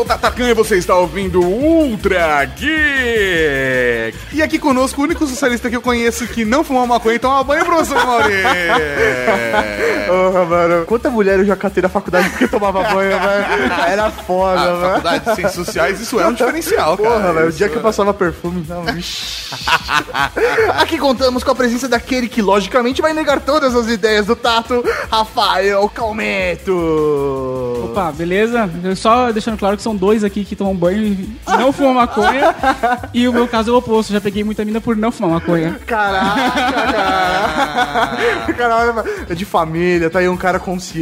sou o Tatacan e você está ouvindo Ultra Geek. E aqui conosco o único socialista que eu conheço que não fuma maconha e toma banho, professor Mauri. Porra, mano. Quanta mulher eu já catei na faculdade porque tomava banho, velho? Era foda, velho. faculdade de Ciências Sociais, isso é um diferencial, cara. Porra, velho. O dia que eu é- passava perfume, não, vixi. Aqui contamos com a presença daquele que, logicamente, vai negar todas as ideias do Tato, Rafael Calmeto. Opa, beleza? Só deixando claro que são dois aqui que tomam banho e não fumam maconha. e o meu caso é o oposto. Já peguei muita mina por não fumar maconha. Caraca, cara. Caralho, é de família, tá aí um cara consciente.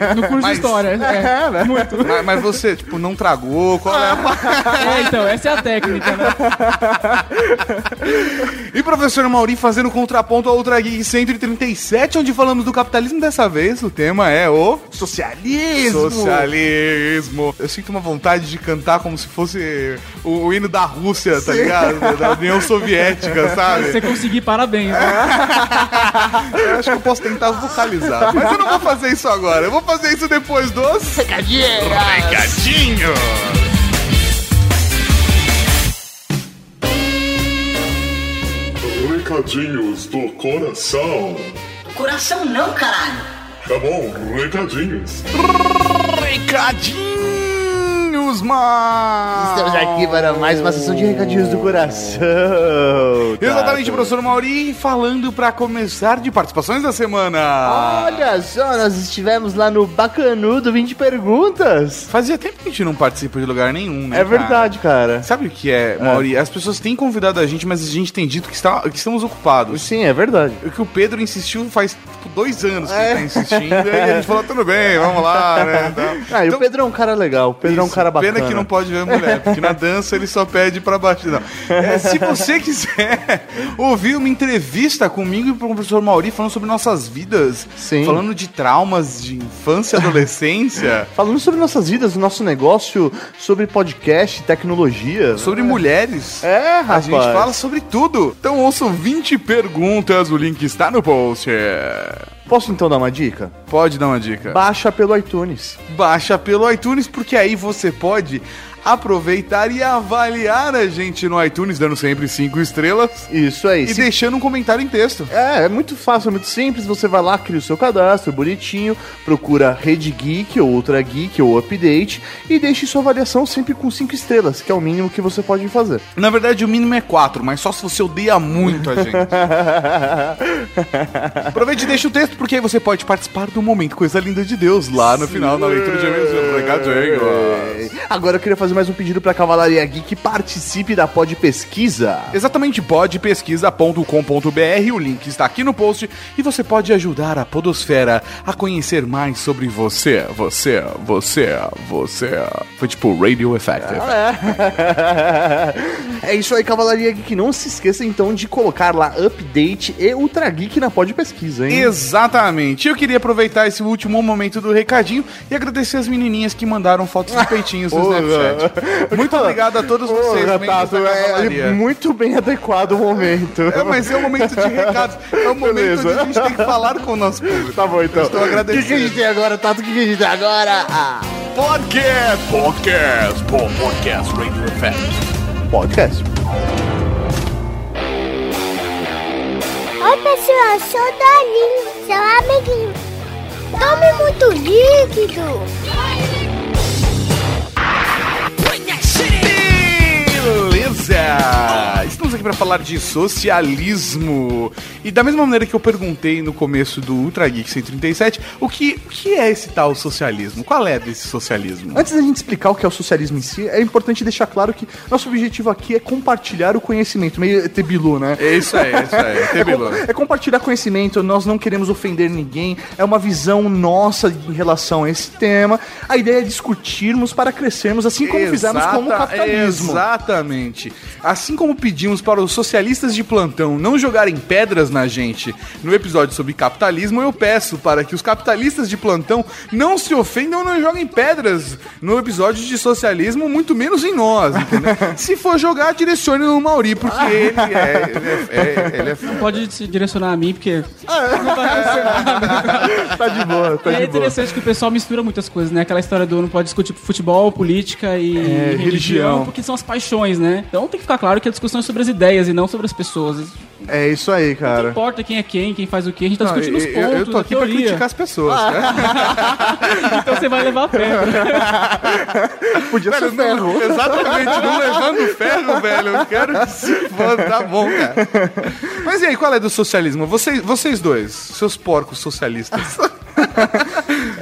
É, no curso Mas- de história. É, É, né? muito. Mas, mas você, tipo, não tragou, qual é a... É, então, essa é a técnica, né? E professor Mauri fazendo contraponto ao Ultra Geek 137, onde falamos do capitalismo dessa vez. O tema é o Socialismo. socialismo. Eu sinto uma vontade de cantar como se fosse o, o hino da Rússia, tá ligado? Da, União Soviética, Se sabe? você conseguir, parabéns. né? Eu acho que eu posso tentar vocalizar. Mas eu não vou fazer isso agora. Eu vou fazer isso depois dos. Recadinho! Recadinhos do coração. Coração não, caralho. Tá bom, recadinhos. Recadinhos, mano! Estamos aqui para mais uma sessão de recadinhos do coração. Exatamente, Tato. professor Mauri, falando pra começar de participações da semana. Olha só, nós estivemos lá no Bacanudo 20 Perguntas. Fazia tempo que a gente não participa de lugar nenhum, né? É verdade, cara. Sabe o que é, Mauri? As pessoas têm convidado a gente, mas a gente tem dito que, está, que estamos ocupados. Sim, é verdade. O que o Pedro insistiu faz tipo, dois anos que É. ele tá insistindo, e a gente falou, tudo bem, vamos lá, né? Tal. Ah, e Então, o Pedro é um cara legal. O Pedro é um isso, bacana. Pena que não pode ver a mulher, porque na dança ele só pede pra baixo. Não. É, se você quiser ouvir uma entrevista comigo e com o professor Mauri falando sobre nossas vidas, Sim. falando de traumas de infância e adolescência, Falando sobre nossas vidas, nosso negócio, sobre podcast, tecnologia. sobre mulheres. É, A rapaz. gente fala sobre tudo. Então ouçam 20 perguntas, o link está no post. Posso então dar uma dica? Pode dar uma dica. Baixa pelo iTunes. Baixa pelo iTunes, porque aí você pode aproveitar e avaliar a gente no iTunes, dando sempre 5 estrelas Isso aí. e Se- deixando um comentário em texto. É, é muito fácil, é muito simples. Você vai lá, cria o seu cadastro, bonitinho, procura Rede Geek ou Outra Geek ou Update e deixe sua avaliação sempre com 5 estrelas, que é o mínimo que você pode fazer. Na verdade, o mínimo é 4, mas só se você odeia muito a gente. Aproveite e deixa o texto, porque aí você pode participar do momento Coisa Linda de Deus lá no final, na leitura de e-mails. Agora eu queria fazer mais um pedido pra Cavalaria Geek, participe da Pod Pesquisa. Exatamente, podpesquisa.com.br, o link está aqui no post e você pode ajudar a Podosfera a conhecer mais sobre você, você, você, você. Foi tipo Radio Effect. É isso aí, Cavalaria Geek. Não se esqueça então de colocar lá Update e Ultra Geek na Pod Pesquisa, hein? Exatamente. Eu queria aproveitar esse último momento do recadinho e agradecer as menininhas que mandaram fotos de peitinhos no. Snapchat. Muito obrigado a todos vocês, Porra, Tato, da é muito bem adequado o momento. É, mas é o momento de recados. É o momento Beleza. onde a gente tem que falar com o nosso público. Tá bom, então. estou O que, que a gente tem agora, Tato? O que, que a gente tem agora? Ah, Podcast! Podcast! Bom, podcast Radio Effect. podcast. Oi, pessoal, sou o Dolinho, seu amiguinho. Tome muito líquido. Beleza! Estamos aqui para falar de socialismo. E da mesma maneira que eu perguntei no começo do Ultra Geek 137, o que, o que é esse tal socialismo? Qual é desse socialismo? Antes da gente explicar o que é o socialismo em si, é importante deixar claro que nosso objetivo aqui é compartilhar o conhecimento, meio tebilu, né? É isso aí, é isso aí. É, Tebilo. com- é compartilhar conhecimento, nós não queremos ofender ninguém, é uma visão nossa em relação a esse tema. A ideia é discutirmos para crescermos, assim como fizemos com o Exata- capitalismo. Exatamente. Assim como pedimos para para os socialistas de plantão não jogarem pedras na gente no episódio sobre capitalismo, eu peço para que os capitalistas de plantão não se ofendam não joguem pedras no episódio de socialismo, muito menos em nós, entendeu? se for jogar, direcione no Mauri, porque ele é. Ele é, é, ele é Pode se direcionar a mim, porque Tá de boa, tá é de boa. interessante que o pessoal mistura muitas coisas, né? Aquela história do não pode discutir futebol, política e religião, religião. porque são as paixões, né? Então tem que ficar claro que a discussão é sobre as ideias e não sobre as pessoas. Não É isso aí, cara. importa quem é quem, quem faz o que, a gente tá Não, discutindo os eu, pontos, eu- tô aqui pra criticar as pessoas, cara. Então você vai levar a pedra. Podia ser Velho, não, ferro. exatamente, não levando ferro, velho. Eu quero que se foda, tá bom, cara. Mas e aí, qual é do socialismo? Vocês, vocês dois, seus porcos socialistas.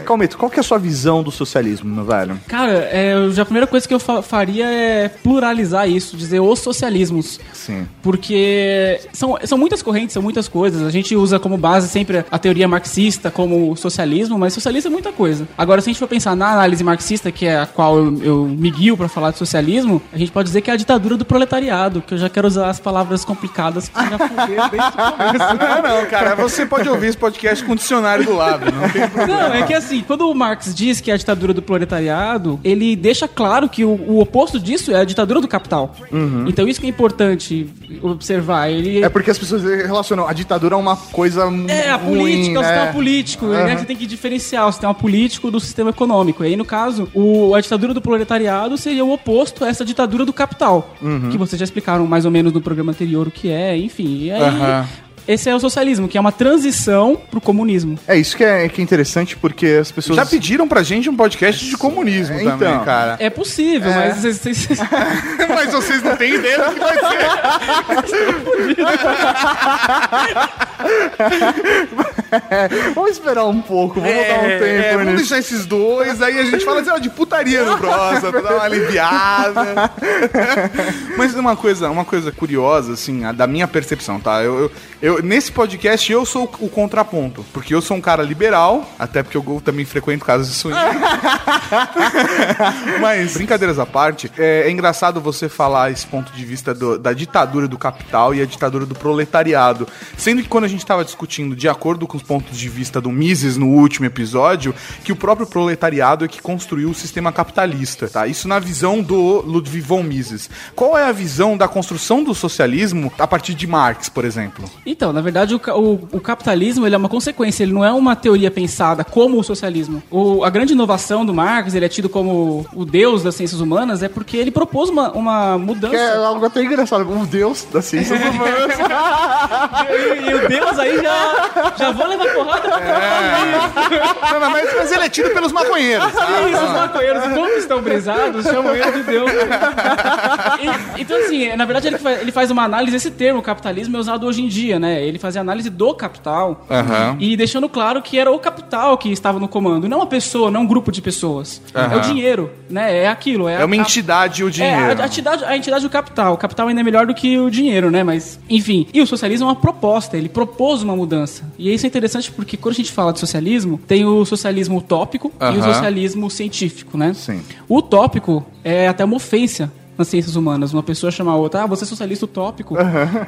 Calmito, qual que é a sua visão do socialismo, meu velho? Cara, é, já a primeira coisa que eu fa- faria é pluralizar isso, dizer os socialismos. Sim. Porque são, são muitas correntes, são muitas coisas. A gente usa como base sempre a teoria marxista como socialismo, mas socialismo é muita coisa. Agora, se a gente for pensar na análise marxista, que é a qual eu, eu me guio pra falar de socialismo, a gente pode dizer que é a ditadura do proletariado, que eu já quero usar as palavras complicadas pra já foder desde o começo. Não, não, cara, você pode ouvir esse podcast com o dicionário do lado, não tem problema. Não, é que assim, quando o Marx diz que é a ditadura do proletariado, ele deixa claro que o, o oposto disso é a ditadura do capital. Então isso que é importante observar. Ele É porque as pessoas relacionam a ditadura a uma coisa É, a ruim, política, o né? sistema político, né? Você tem que diferenciar o sistema político do sistema econômico. E aí, no caso, o, a ditadura do proletariado seria o oposto a essa ditadura do capital. Uhum. Que vocês já explicaram mais ou menos no programa anterior o que é, enfim. E aí. Esse é o socialismo, que é uma transição pro comunismo. É isso que é, que é interessante, porque as pessoas... Já pediram pra gente um podcast de comunismo Então. também, cara. É possível, mas vocês, vocês- Mas vocês não têm ideia do que vai ser. Vamos esperar um pouco, vamos dar um tempo é, vamos nisso. deixar esses dois, aí a gente fala assim, ó, de putaria no próximo, pra dar uma aliviada. Mas uma coisa, uma coisa curiosa, assim, a da minha percepção, tá? Eu, eu, eu- nesse podcast eu sou o contraponto, porque eu sou um cara liberal, até porque eu também frequento casas de swing. Mas, brincadeiras à parte, é, é engraçado você falar esse ponto de vista do- da ditadura do capital e a ditadura do proletariado. Sendo que quando a gente estava discutindo, de acordo com os pontos de vista do Mises no último episódio, que o próprio proletariado é que construiu o sistema capitalista, tá? Isso na visão do Ludwig von Mises. Qual é a visão da construção do socialismo a partir de Marx, por exemplo? Então, na verdade, o, o- o capitalismo ele é uma consequência, ele não é uma teoria pensada como o socialismo. O- a grande inovação do Marx, ele é tido como o deus das ciências humanas, é porque ele propôs uma, uma mudança. É algo até engraçado, o deus da ciência humanas. E, e o deus aí já, já vou levar porrada pra Não, não, mas, mas ele é tido pelos maconheiros, tá? Isso, os maconheiros, como estão brisados, chamam ele de Deus. E- então, assim, na verdade, ele faz, ele faz uma análise, esse termo, capitalismo, é usado hoje em dia, né? Ele fazia análise do capital Aham. e deixando claro que era o capital que estava no comando, não uma pessoa, não um grupo de pessoas. É Aham. o dinheiro, né? É aquilo. É, É uma a- entidade o É, dinheiro. a, a entidade, a entidade do capital. O capital ainda é melhor do que o dinheiro, né? Mas, enfim. E o socialismo é uma proposta, ele propôs uma mudança. E isso é interessante porque quando a gente fala de socialismo, tem o socialismo utópico e o socialismo científico, né? Sim. O utópico é até uma ofensa nas ciências humanas. Uma pessoa chamar a outra, ah, você é socialista utópico.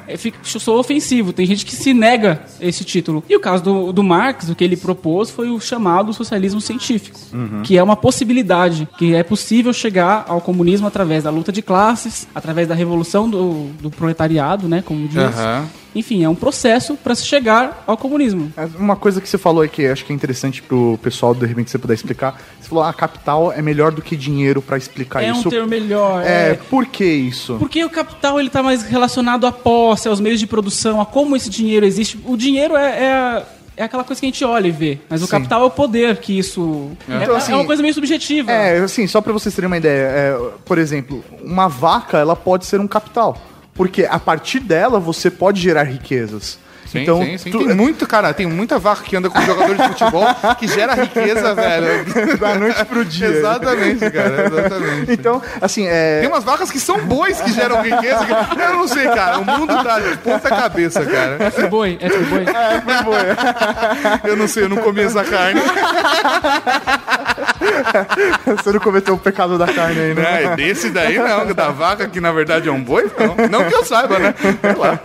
É, fica, sou ofensivo. Tem gente que se nega esse título. E o caso do, do Marx, o que ele propôs foi o chamado socialismo científico, que é uma possibilidade, que é possível chegar ao comunismo através da luta de classes, através da revolução do, do proletariado, né, como diz. Aham. Enfim, é um processo para se chegar ao comunismo. É Uma coisa que você falou aí que acho que é interessante pro pessoal, de repente, você puder explicar. Você falou, ah, capital é melhor do que dinheiro pra explicar é isso. um termo melhor. É, é. por que isso? Porque o capital ele tá mais relacionado à posse, aos meios de produção, a como esse dinheiro existe. O dinheiro é, é, a- é aquela coisa que a gente olha e vê. Mas o Sim. capital é o poder que isso. É, Então, é assim, uma coisa meio subjetiva. É, assim, só pra vocês terem uma ideia, é, por exemplo, uma vaca, ela pode ser um capital. Porque a partir dela você pode gerar riquezas. Sim, então, sim, sim. tu- Tem muito, cara, tem muita vaca que anda com jogador de futebol que gera riqueza, velho. da noite pro dia. Exatamente, cara, exatamente. Então, assim, é. Tem umas vacas que são bois que geram riqueza. que- Eu não sei, cara. O mundo tá de ponta cabeça, cara. É friboi, é friboi. Eu não sei, eu não comi essa carne. Você não cometeu o pecado da carne aí, né? É, desse daí não, da vaca que na verdade é um boi, não. Não que eu saiba, né? Sei lá.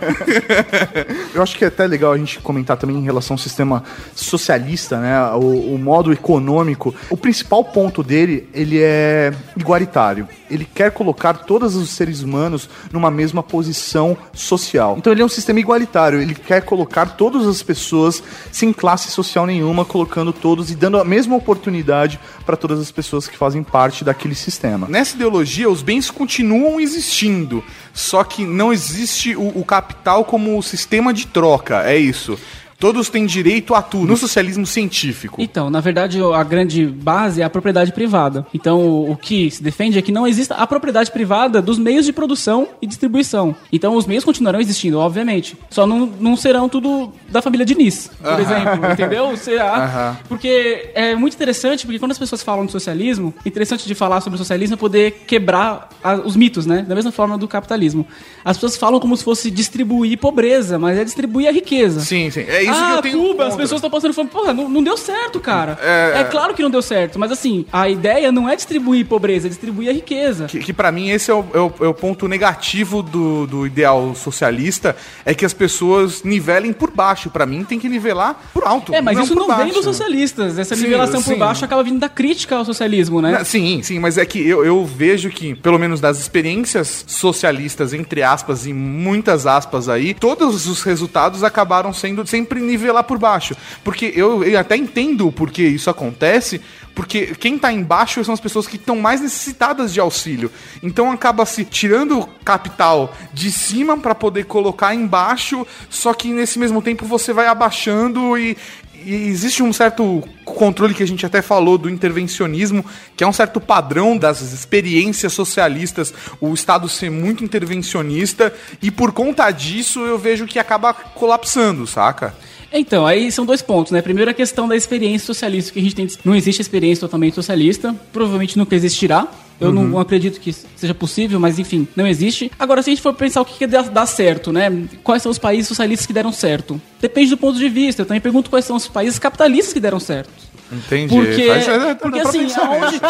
Eu acho que é até legal a gente comentar também em relação ao sistema socialista, né? O, o modo econômico. O principal ponto dele, ele é igualitário. Ele quer colocar todos os seres humanos numa mesma posição social. Então ele é um sistema igualitário. Ele quer colocar todas as pessoas sem classe social nenhuma, colocando todos e dando a mesma oportunidade para todas as pessoas que fazem parte daquele sistema. Nessa ideologia, os bens continuam existindo, só que não existe o, o capital como sistema de troca, é isso. Todos têm direito a tudo. No socialismo científico. Então, na verdade, a grande base é a propriedade privada. Então, o que se defende é que não exista a propriedade privada dos meios de produção e distribuição. Então, os meios continuarão existindo, obviamente. Só não, não serão tudo da família Diniz, por exemplo. Entendeu? Será? Aham. Porque é muito interessante, porque quando as pessoas falam de socialismo, interessante de falar sobre o socialismo é poder quebrar a- os mitos, né? Da mesma forma do capitalismo. As pessoas falam como se fosse distribuir pobreza, mas é distribuir a riqueza. Sim, sim. É isso que ah, eu tenho Cuba, as contra. pessoas estão passando fome. Porra, não, não deu certo, cara. É- É... claro que não deu certo, mas assim, a ideia não é distribuir pobreza, é distribuir a riqueza. Que, que para mim esse é o, é o- é o ponto negativo do, do ideal socialista, é que as pessoas nivelem por baixo. Pra mim tem que nivelar por alto. É, mas isso por não vem baixo. dos socialistas. Essa Sim, nivelação por sim. baixo acaba vindo da crítica ao socialismo, né? Não, Sim, sim, mas é que eu, eu vejo que, pelo menos das experiências socialistas, entre aspas, e muitas aspas aí, todos os resultados acabaram sendo sempre nivelar por baixo. Porque eu, eu até entendo o porquê isso acontece, porque quem tá embaixo são as pessoas que estão mais necessitadas de auxílio. Então acaba se tirando capital de cima para poder colocar embaixo, só que nesse mesmo tempo você vai abaixando e existe um certo controle que a gente até falou do intervencionismo, que é um certo padrão das experiências socialistas, o Estado ser muito intervencionista, e por conta disso eu vejo que acaba colapsando, saca? Então, aí são dois pontos, né? Primeiro a questão da experiência socialista, que a gente tem. Não existe experiência totalmente socialista, provavelmente nunca existirá. Eu não acredito que seja possível, mas enfim, não existe. Agora, se a gente for pensar o que, que dá, dá certo, né? Quais são os países socialistas que deram certo? Depende do ponto de vista. Eu também pergunto quais são os países capitalistas que deram certo. Entendi. Porque, Faz- dá porque assim, pensar aonde.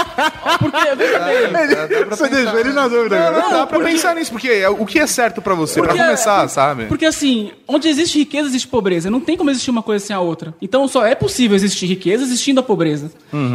Porque, veja bem, Você deixou ele na dúvida, Não, cara. não, dá pra porque- pensar nisso, porque é o que é certo pra você, pra Porque- começar, sabe? Porque assim, onde existe riqueza, existe pobreza. Não tem como existir uma coisa sem a outra. Então só é possível existir riqueza existindo a pobreza.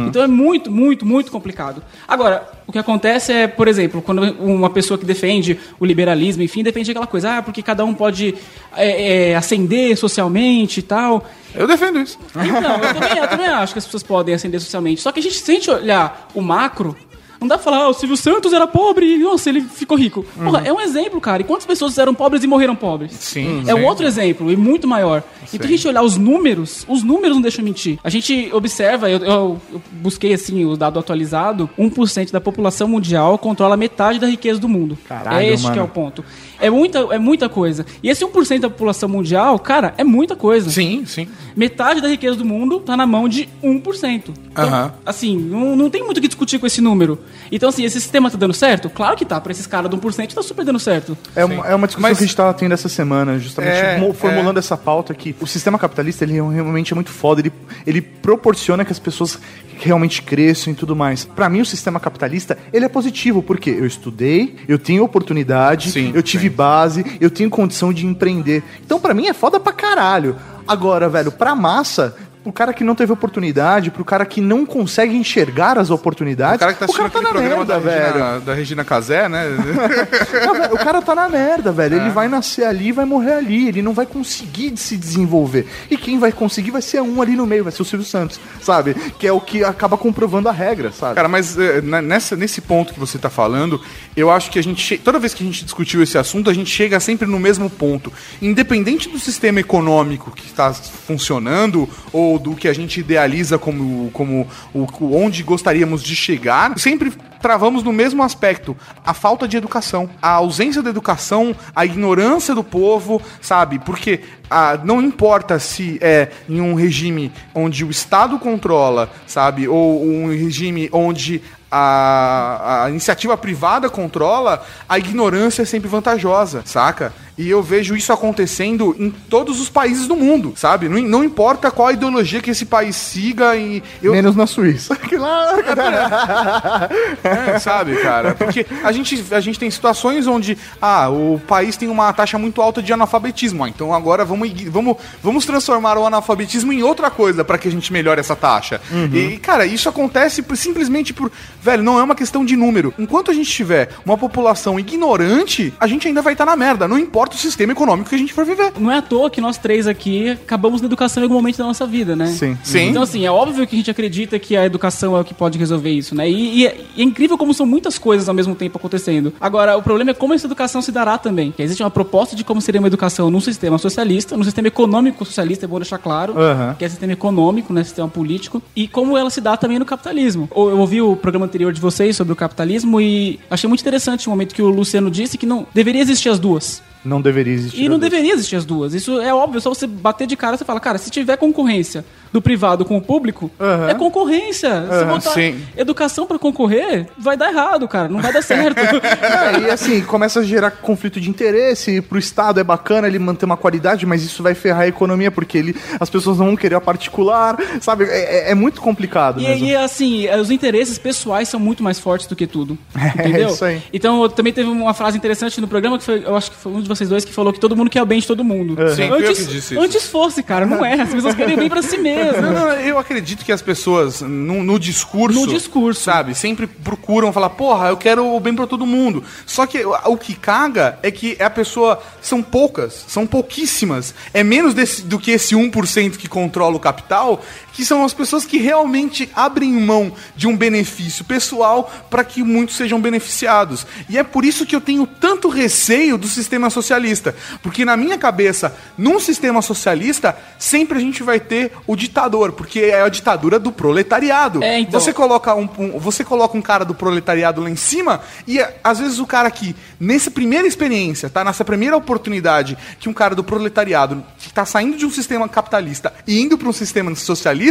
Então é muito, muito, muito complicado. Agora, o que acontece é, por exemplo, quando uma pessoa que defende o liberalismo, enfim, defende aquela coisa, ah, porque cada um pode é, é, ascender socialmente e tal. Eu defendo isso. Então, eu também, eu também acho que as pessoas podem ascender socialmente. Só que a gente, se a gente olhar o macro, não dá pra falar, ah, o Silvio Santos era pobre e, nossa, ele ficou rico. Porra, é um exemplo, cara. E quantas pessoas eram pobres e morreram pobres? Sim, É um sim. outro exemplo, e muito maior. Então a gente olhar os números, os números não deixam mentir. A gente observa, eu, eu- eu busquei assim o dado atualizado, 1% da população mundial controla metade da riqueza do mundo. Caralho, é esse mano. que é o ponto. É muita, é muita coisa. E esse 1% da população mundial, cara, é muita coisa. Sim, sim. Metade da riqueza do mundo tá na mão de 1%. Então, Aham. assim, não, não tem muito o que discutir com esse número. Então, assim, esse sistema tá dando certo? Claro que tá. Pra esses caras do 1% tá super dando certo. É uma, é uma discussão Mas- que a gente estava tendo essa semana, justamente É, formulando essa pauta que o sistema capitalista ele realmente é muito foda, ele, ele proporciona que as pessoas realmente cresçam e tudo mais. Pra mim, o sistema capitalista ele é positivo, porque eu estudei, eu tenho oportunidade, Sim, eu tive sim. base, eu tenho condição de empreender. Então, pra mim, é foda pra caralho. Agora, velho, pra massa. Pro cara que não teve oportunidade, pro cara que não consegue enxergar as oportunidades, O cara que tá assistindo tá aquele na programa merda, da, velho. Regina, da Regina Casé, né? Não, velho, o cara tá na merda, velho. É. Ele vai nascer ali e vai morrer ali. Ele não vai conseguir se desenvolver. E quem vai conseguir vai ser um ali no meio, vai ser o Silvio Santos, sabe? Que é o que acaba comprovando a regra, sabe? Cara, mas eh, na- nessa, nesse ponto que você tá falando, eu acho que a gente. Toda vez que a gente discutiu esse assunto, a gente chega sempre no mesmo ponto. Independente do sistema econômico que está funcionando, ou do que a gente idealiza como, como o, onde gostaríamos de chegar, sempre travamos no mesmo aspecto: a falta de educação. A ausência da educação, a ignorância do povo, sabe? Porque ah, não importa se é em um regime onde o Estado controla, sabe, ou um regime onde a, a iniciativa privada controla, a ignorância é sempre vantajosa, saca? E eu vejo isso acontecendo em todos os países do mundo, sabe? Não, não importa qual ideologia que esse país siga e eu, Menos na Suíça. Que lá... É, sabe, cara? Porque a gente, a gente tem situações onde ah, o país tem uma taxa muito alta de analfabetismo. Ah, então agora vamos, vamos, vamos transformar o analfabetismo em outra coisa para que a gente melhore essa taxa. E, cara, isso acontece por- simplesmente por. Velho, não é uma questão de número. Enquanto a gente tiver uma população ignorante, a gente ainda vai estar na merda. Não importa o sistema econômico que a gente for viver. Não é à toa que nós três aqui acabamos na educação em algum momento da nossa vida, né? Sim. Sim. Então, assim, é óbvio que a gente acredita que a educação é o que pode resolver isso, né? E, e e é incrível como são muitas coisas ao mesmo tempo acontecendo. Agora, o problema é como essa educação se dará também. Que existe uma proposta de como seria uma educação num sistema socialista, num sistema econômico socialista, é bom deixar claro, Aham. que é sistema econômico, né? Sistema político, e como ela se dá também no capitalismo. Ou- Eu ouvi o programa anterior de vocês sobre o capitalismo e achei muito interessante o momento que o Luciano disse que não deveria existir as duas. Não deveria existir. E não deveria existir as duas. Isso é óbvio, só você bater de cara, você fala, cara, se tiver concorrência do privado com o público, Aham. é concorrência. Se Aham, botar sim. educação pra concorrer, vai dar errado, cara. Não vai dar certo. É, e assim, começa a gerar conflito de interesse. Pro Estado é bacana ele manter uma qualidade, mas isso vai ferrar a economia, porque ele, as pessoas não vão querer a particular, sabe? É, é- é muito complicado E, mesmo. e assim, os interesses pessoais são muito mais fortes do que tudo. Entendeu? isso aí. Então, também teve uma frase interessante no programa que foi, eu acho que foi um de vocês dois que falou que todo mundo quer o bem de todo mundo. Sim, fui eu antes, que disse isso. antes fosse, cara, não é. As pessoas querem o bem pra si Não, mesmas. não, eu acredito que as pessoas, no, no discurso. No discurso. Sabe? Sempre procuram falar, porra, eu quero o bem pra todo mundo. Só que o, o que caga é que a pessoa. São poucas, são pouquíssimas. É menos desse- do que esse 1% que controla o capital, que são as pessoas que realmente abrem mão de um benefício pessoal para que muitos sejam beneficiados. E é por isso que eu tenho tanto receio do sistema socialista. Porque na minha cabeça, num sistema socialista, sempre a gente vai ter o ditador, porque é a ditadura do proletariado. É, então- Você coloca um, um- você coloca um cara do proletariado lá em cima e é, às vezes o cara que nessa primeira experiência, tá nessa primeira oportunidade que um cara do proletariado que tá saindo de um sistema capitalista e indo para um sistema socialista,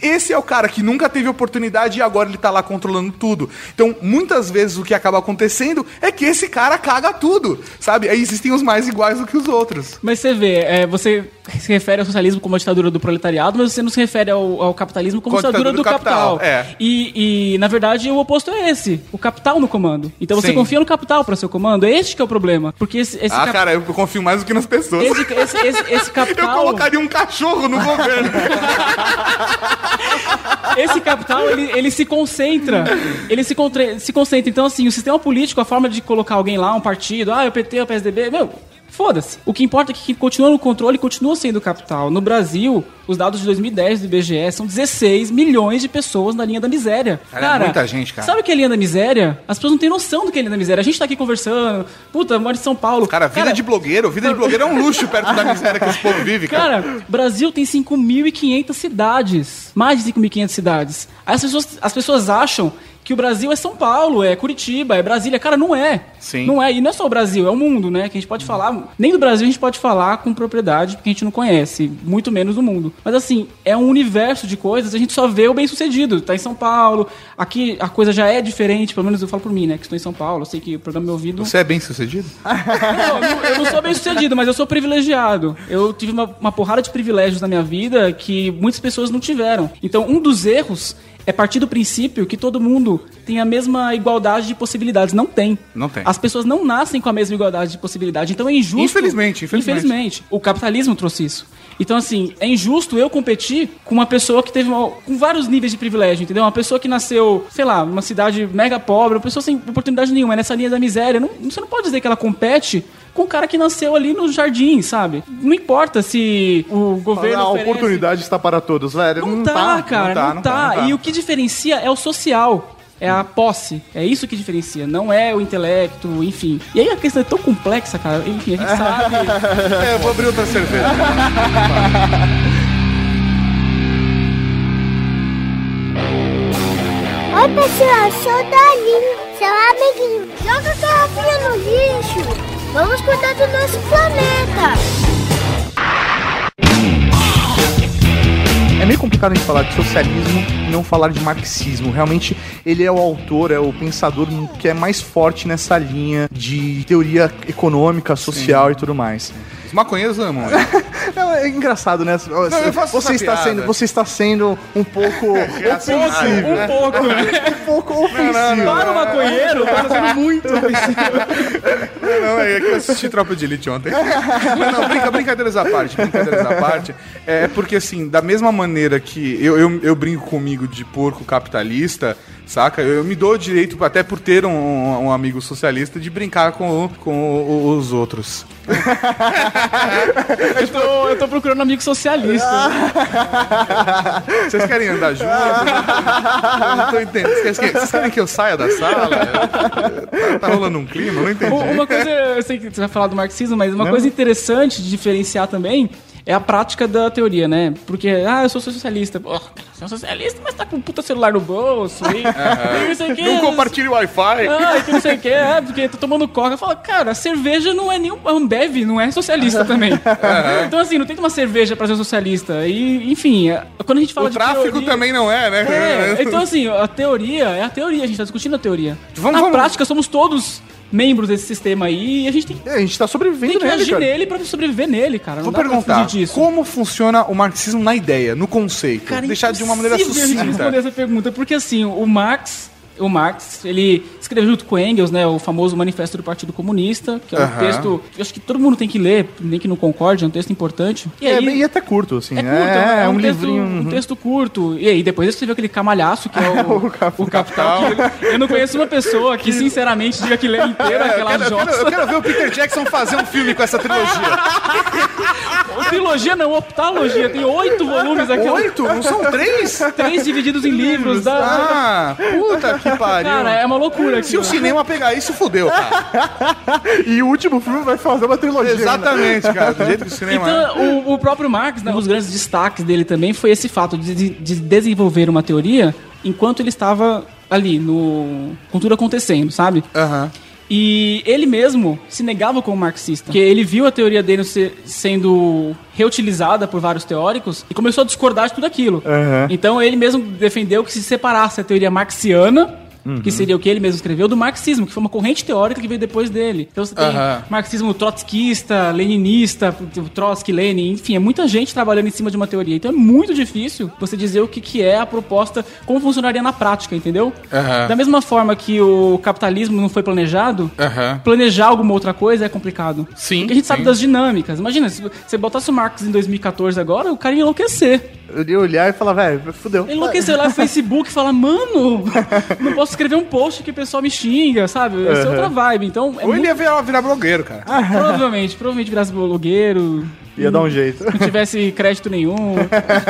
esse é o cara que nunca teve oportunidade e agora ele tá lá controlando tudo. Então, muitas vezes o que acaba acontecendo é que esse cara caga tudo, sabe? Aí existem os mais iguais do que os outros. Mas você vê, é, você se refere ao socialismo como a ditadura do proletariado, mas você não se refere ao, ao capitalismo como a ditadura do, do capital. capital, é. E, e, na verdade, o oposto é esse. O capital no comando. Então você Sim. confia no capital para seu comando. É este que é o problema. Porque esse, esse, ah, cap- cara, eu confio mais do que nas pessoas. esse, esse, esse, esse Eu capital... colocaria um cachorro no governo. Esse capital, ele, ele se concentra. Ele se, contra- se concentra. Então, assim, o sistema político, a forma de colocar alguém lá, um partido, ah, o PT, o PSDB, meu, foda-se. O que importa é que quem continua no controle continua sendo capital. No Brasil, os dados de 2010 do IBGE são 16 milhões de pessoas na linha da miséria. Cara, é muita gente, cara. Sabe o que é linha da miséria? As pessoas não têm noção do que é linha da miséria. A gente tá aqui conversando, puta, moro em São Paulo. Cara, vida de blogueiro, vida de blogueiro é um luxo perto da miséria que esse povo vive, cara. Cara, Brasil tem 5.500 cidades. Mais de 5.500 cidades. Aí as pessoas, as pessoas acham que o Brasil é São Paulo, é Curitiba, é Brasília. Cara, não é. Sim. Não é. E não é só o Brasil, é o mundo, né? Que a gente pode falar. Nem do Brasil a gente pode falar com propriedade, porque a gente não conhece. Muito menos do mundo. Mas assim, é um universo de coisas, a gente só vê o bem sucedido. Tá em São Paulo. Aqui a coisa já é diferente, pelo menos eu falo por mim, né? Que estou em São Paulo. Eu sei que o programa é ouvido. Você é bem sucedido? Não, eu não- eu não sou bem sucedido, mas eu sou privilegiado. Eu tive uma, uma porrada de privilégios na minha vida que muitas pessoas não tiveram. Então, um dos erros é partir do princípio que todo mundo tem a mesma igualdade de possibilidades. Não tem. Não tem. As pessoas não nascem com a mesma igualdade de possibilidade. Então é injusto. Infelizmente, infelizmente. Infelizmente. O capitalismo trouxe isso. Então, assim, é injusto eu competir com uma pessoa que teve uma- com vários níveis de privilégio, entendeu? Uma pessoa que nasceu, sei lá, numa cidade mega pobre, uma pessoa sem oportunidade nenhuma, é nessa linha da miséria. Não- você não pode dizer que ela compete com o cara que nasceu ali no jardim, sabe? Não importa se o governo. a oferece- oportunidade está para todos, velho. Não, tá, cara, não tá, não tá, não tá. E o que diferencia é o social. É a posse. É isso que diferencia. Não é o intelecto, enfim. E aí a questão é tão complexa, cara. Enfim, a gente sabe. É, eu vou abrir outra cerveja. Oi, pessoal, sou o Dalinho, seu amiguinho. Joga a garrafinha no lixo. Vamos cuidar do nosso planeta. É meio complicado a gente falar de socialismo e não falar de marxismo. Realmente, ele é o autor, é o pensador que é mais forte nessa linha de teoria econômica, social e tudo mais. Os maconheiros amam. né? Não, é engraçado, né? faço você, está piada. sendo, você está sendo um pouco ofensivo. Um pouco, né? Um pouco ofensivo. Para o maconheiro, tá sendo muito Não, é que eu assisti Tropa de Elite ontem. Mas não, brinca, brincadeiras à parte, brincadeiras à parte. É porque, assim, da mesma maneira que eu, eu, eu brinco comigo de porco capitalista, saca? Eu, me dou o direito, até por ter um, um amigo socialista, de brincar com, com o- os outros. Eu tô, eu tô procurando um amigo socialista. Vocês querem andar juntos? Eu não tô entendendo. Vocês querem, vocês querem que eu saia da sala? Tá, tá rolando um clima? Eu não entendi. Uma coisa, eu sei que você vai falar do marxismo, mas uma coisa interessante de diferenciar também é a prática da teoria, né? Porque, ah, eu sou socialista. Cara, você é um socialista, mas tá com um puta celular no bolso e, e não sei o que. Não compartilhe o Wi-Fi. Ah, que não sei o que, é, porque tô tomando coca. Fala, cara, a cerveja não é nem um Ambev, não é socialista também. Então, assim, não tem tomar cerveja pra ser socialista. E, enfim, é- quando a gente fala O de tráfico teoria- também não é, né? É, então assim, a teoria é a teoria, a gente tá discutindo a teoria. Vamos- Na vamos- prática, somos todos membros desse sistema aí e a gente tem, É, a gente tá sobrevivendo tem que nele, agir cara. nele pra sobreviver nele, cara. Não Vou dá pra perguntar, fugir disso. como funciona o marxismo na ideia, no conceito? Cara, Deixar de uma maneira impossível a gente responder sucinta. essa pergunta, porque assim, o Marx, o Marx, ele escreveu junto com Engels, né, o famoso Manifesto do Partido Comunista, que é um Aham. texto, que eu acho que todo mundo tem que ler, nem que não concorde, é um texto importante. E É, aí, bem- e até curto, assim. É curto, é, é, um, texto, livrinho. um texto curto. E aí, depois ele escreveu aquele camalhaço que é o, O Cap- o Capital. eu não conheço uma pessoa que, sinceramente, diga que lê inteira É, eu, aquela quero, eu, quero, jossa. eu quero ver o Peter Jackson fazer um filme com essa trilogia. Trilogia não, optalogia. Tem oito volumes aqui. Oito? Não são três? Três divididos em livros. Da... Ah, puta que pariu. Cara, é uma loucura aqui. Se o cinema pegar isso, fudeu, cara. E o último filme vai fazer uma trilogia. ainda. Exatamente, cara. Do jeito que o cinema é. Então, o, o próprio Marx, né, um dos grandes destaques dele também foi esse fato de, de- de desenvolver uma teoria enquanto ele estava ali, no, com tudo acontecendo, sabe? Aham. E ele mesmo se negava como marxista. Porque ele viu a teoria dele ser- sendo reutilizada por vários teóricos e começou a discordar de tudo aquilo. Aham. Então ele mesmo defendeu que se separasse a teoria marxiana, que seria o que ele mesmo escreveu, do marxismo, que foi uma corrente teórica que veio depois dele. Então você tem Aham. marxismo trotskista, leninista, Trotsky, Lenin, enfim, é muita gente trabalhando em cima de uma teoria. Então é muito difícil você dizer o que, que é a proposta, como funcionaria na prática, entendeu? Aham. Da mesma forma que o capitalismo não foi planejado, planejar alguma outra coisa é complicado. Sim, Porque a gente sabe sim. das dinâmicas. Imagina, se você botasse o Marx em 2014 agora, o cara ia enlouquecer. Eu ia olhar e falar, velho, fudeu. Ele enlouqueceu lá no Facebook e fala, mano, não posso escrever um post que o pessoal me xinga, sabe? Essa é outra vibe. Então, é Ou ele muito- ia virar, virar blogueiro, cara. provavelmente, provavelmente virasse blogueiro, Ia dar um jeito. não tivesse crédito nenhum.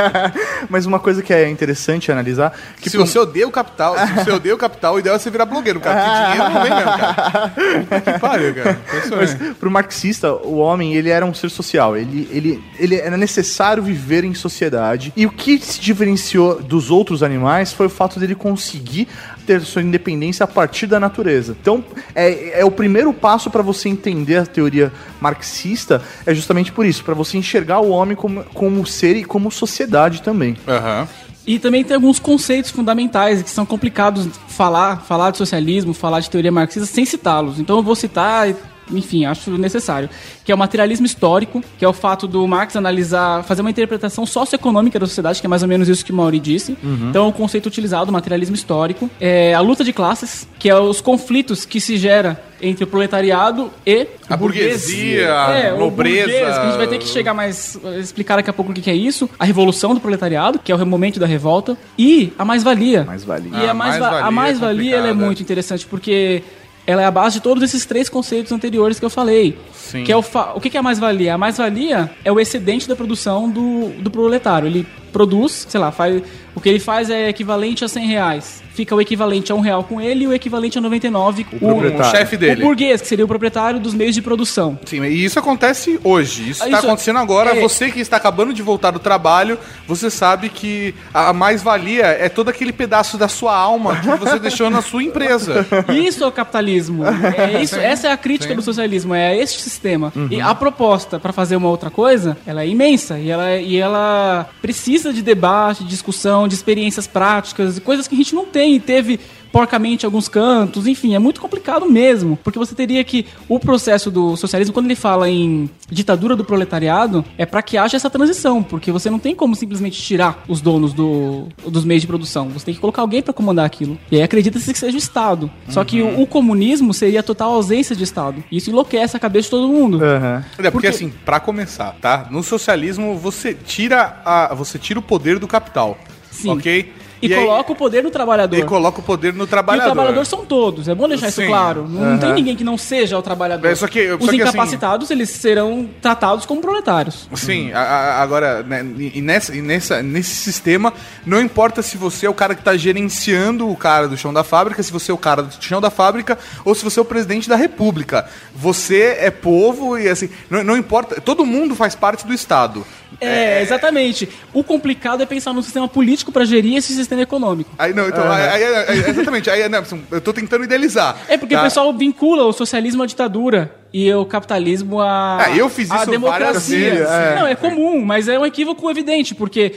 Mas uma coisa que é interessante analisar, que se pro- você odeia o capital, se você odeia o capital, o ideal é você virar blogueiro, cara. Porque dinheiro não vem mesmo, cara. Puta que pariu, cara. Mas pro marxista, o homem, ele era um ser social. Ele, ele, ele era necessário viver em sociedade. E o que se diferenciou dos outros animais foi o fato dele conseguir ter sua independência a partir da natureza. Então, é, é o primeiro passo para você entender a teoria marxista, é justamente por isso, para você enxergar o homem como, como ser e como sociedade também. Aham. E também tem alguns conceitos fundamentais que são complicados falar, falar de socialismo, falar de teoria marxista sem citá-los. Então eu vou citar, enfim, acho necessário, que é o materialismo histórico, que é o fato do Marx analisar, fazer uma interpretação socioeconômica da sociedade, que é mais ou menos isso que o Mauri disse. Então, o conceito utilizado, o materialismo histórico, é a luta de classes, que é os conflitos que se gera entre o proletariado e A burguesia, a é, o nobreza. burguês, que a gente vai ter que chegar mais explicar daqui a pouco o que é isso, a revolução do proletariado, que é o momento da revolta, e a mais-valia. Mais-valia. E Ah, a mais-valia, a mais-valia ela é complicada. muito interessante porque ela é a base de todos esses três conceitos anteriores que eu falei. Sim. Que é o, o que que é a mais-valia? A mais-valia é o excedente da produção do, do proletário. Ele produz, sei lá, faz, o que ele faz é equivalente a 100 reais. Fica o equivalente a um real com ele e o equivalente a 99 com O chefe dele. o burguês, que seria o proprietário dos meios de produção. Sim, e isso acontece hoje. Isso Ah, está isso- acontecendo agora. é. Você que está acabando de voltar do trabalho, você sabe que a mais-valia é todo aquele pedaço da sua alma que você deixou na sua empresa. Isso é o capitalismo. É isso, essa é a crítica do socialismo, é este sistema. E a proposta para fazer uma outra coisa, ela é imensa e ela, e ela precisa de debate, de discussão, de experiências práticas, coisas que a gente não tem e teve porcamente alguns cantos, enfim, é muito complicado mesmo, porque você teria que o processo do socialismo, quando ele fala em ditadura do proletariado, é para que haja essa transição, porque você não tem como simplesmente tirar os donos do, dos meios de produção, você tem que colocar alguém para comandar aquilo. E aí acredita-se que seja o Estado. Só que o, o comunismo seria a total ausência de Estado. Isso enlouquece a cabeça de todo mundo. Aham. É porque, Porque- assim, pra começar, tá? No socialismo você tira a, você tira o poder do capital, Sim. ok? E, aí- coloca o poder no trabalhador. e coloca o poder no E o trabalhador. trabalhador são todos, é bom deixar isso Sim. claro. Não tem ninguém que não seja o trabalhador. É, só que- só Os que, assim- incapacitados, eles serão tratados como proletários. Sim, a- a- agora, né, e nessa, e nessa, nesse sistema, não importa se você é o cara que está gerenciando o cara do chão da fábrica, se você é o cara do chão da fábrica, ou se você é o presidente da república. Você é povo e assim, não, não importa, todo mundo faz parte do Estado. É, exatamente. O complicado é pensar no sistema político para gerir esse sistema econômico. Aí, não, então, aí- aí- aí- exatamente, aí, não, eu tô tentando idealizar. É porque tá? o pessoal vincula o socialismo à ditadura e o capitalismo à, Ah, eu fiz isso democracia. várias vezes, é. Não, é comum, mas é um equívoco evidente, porque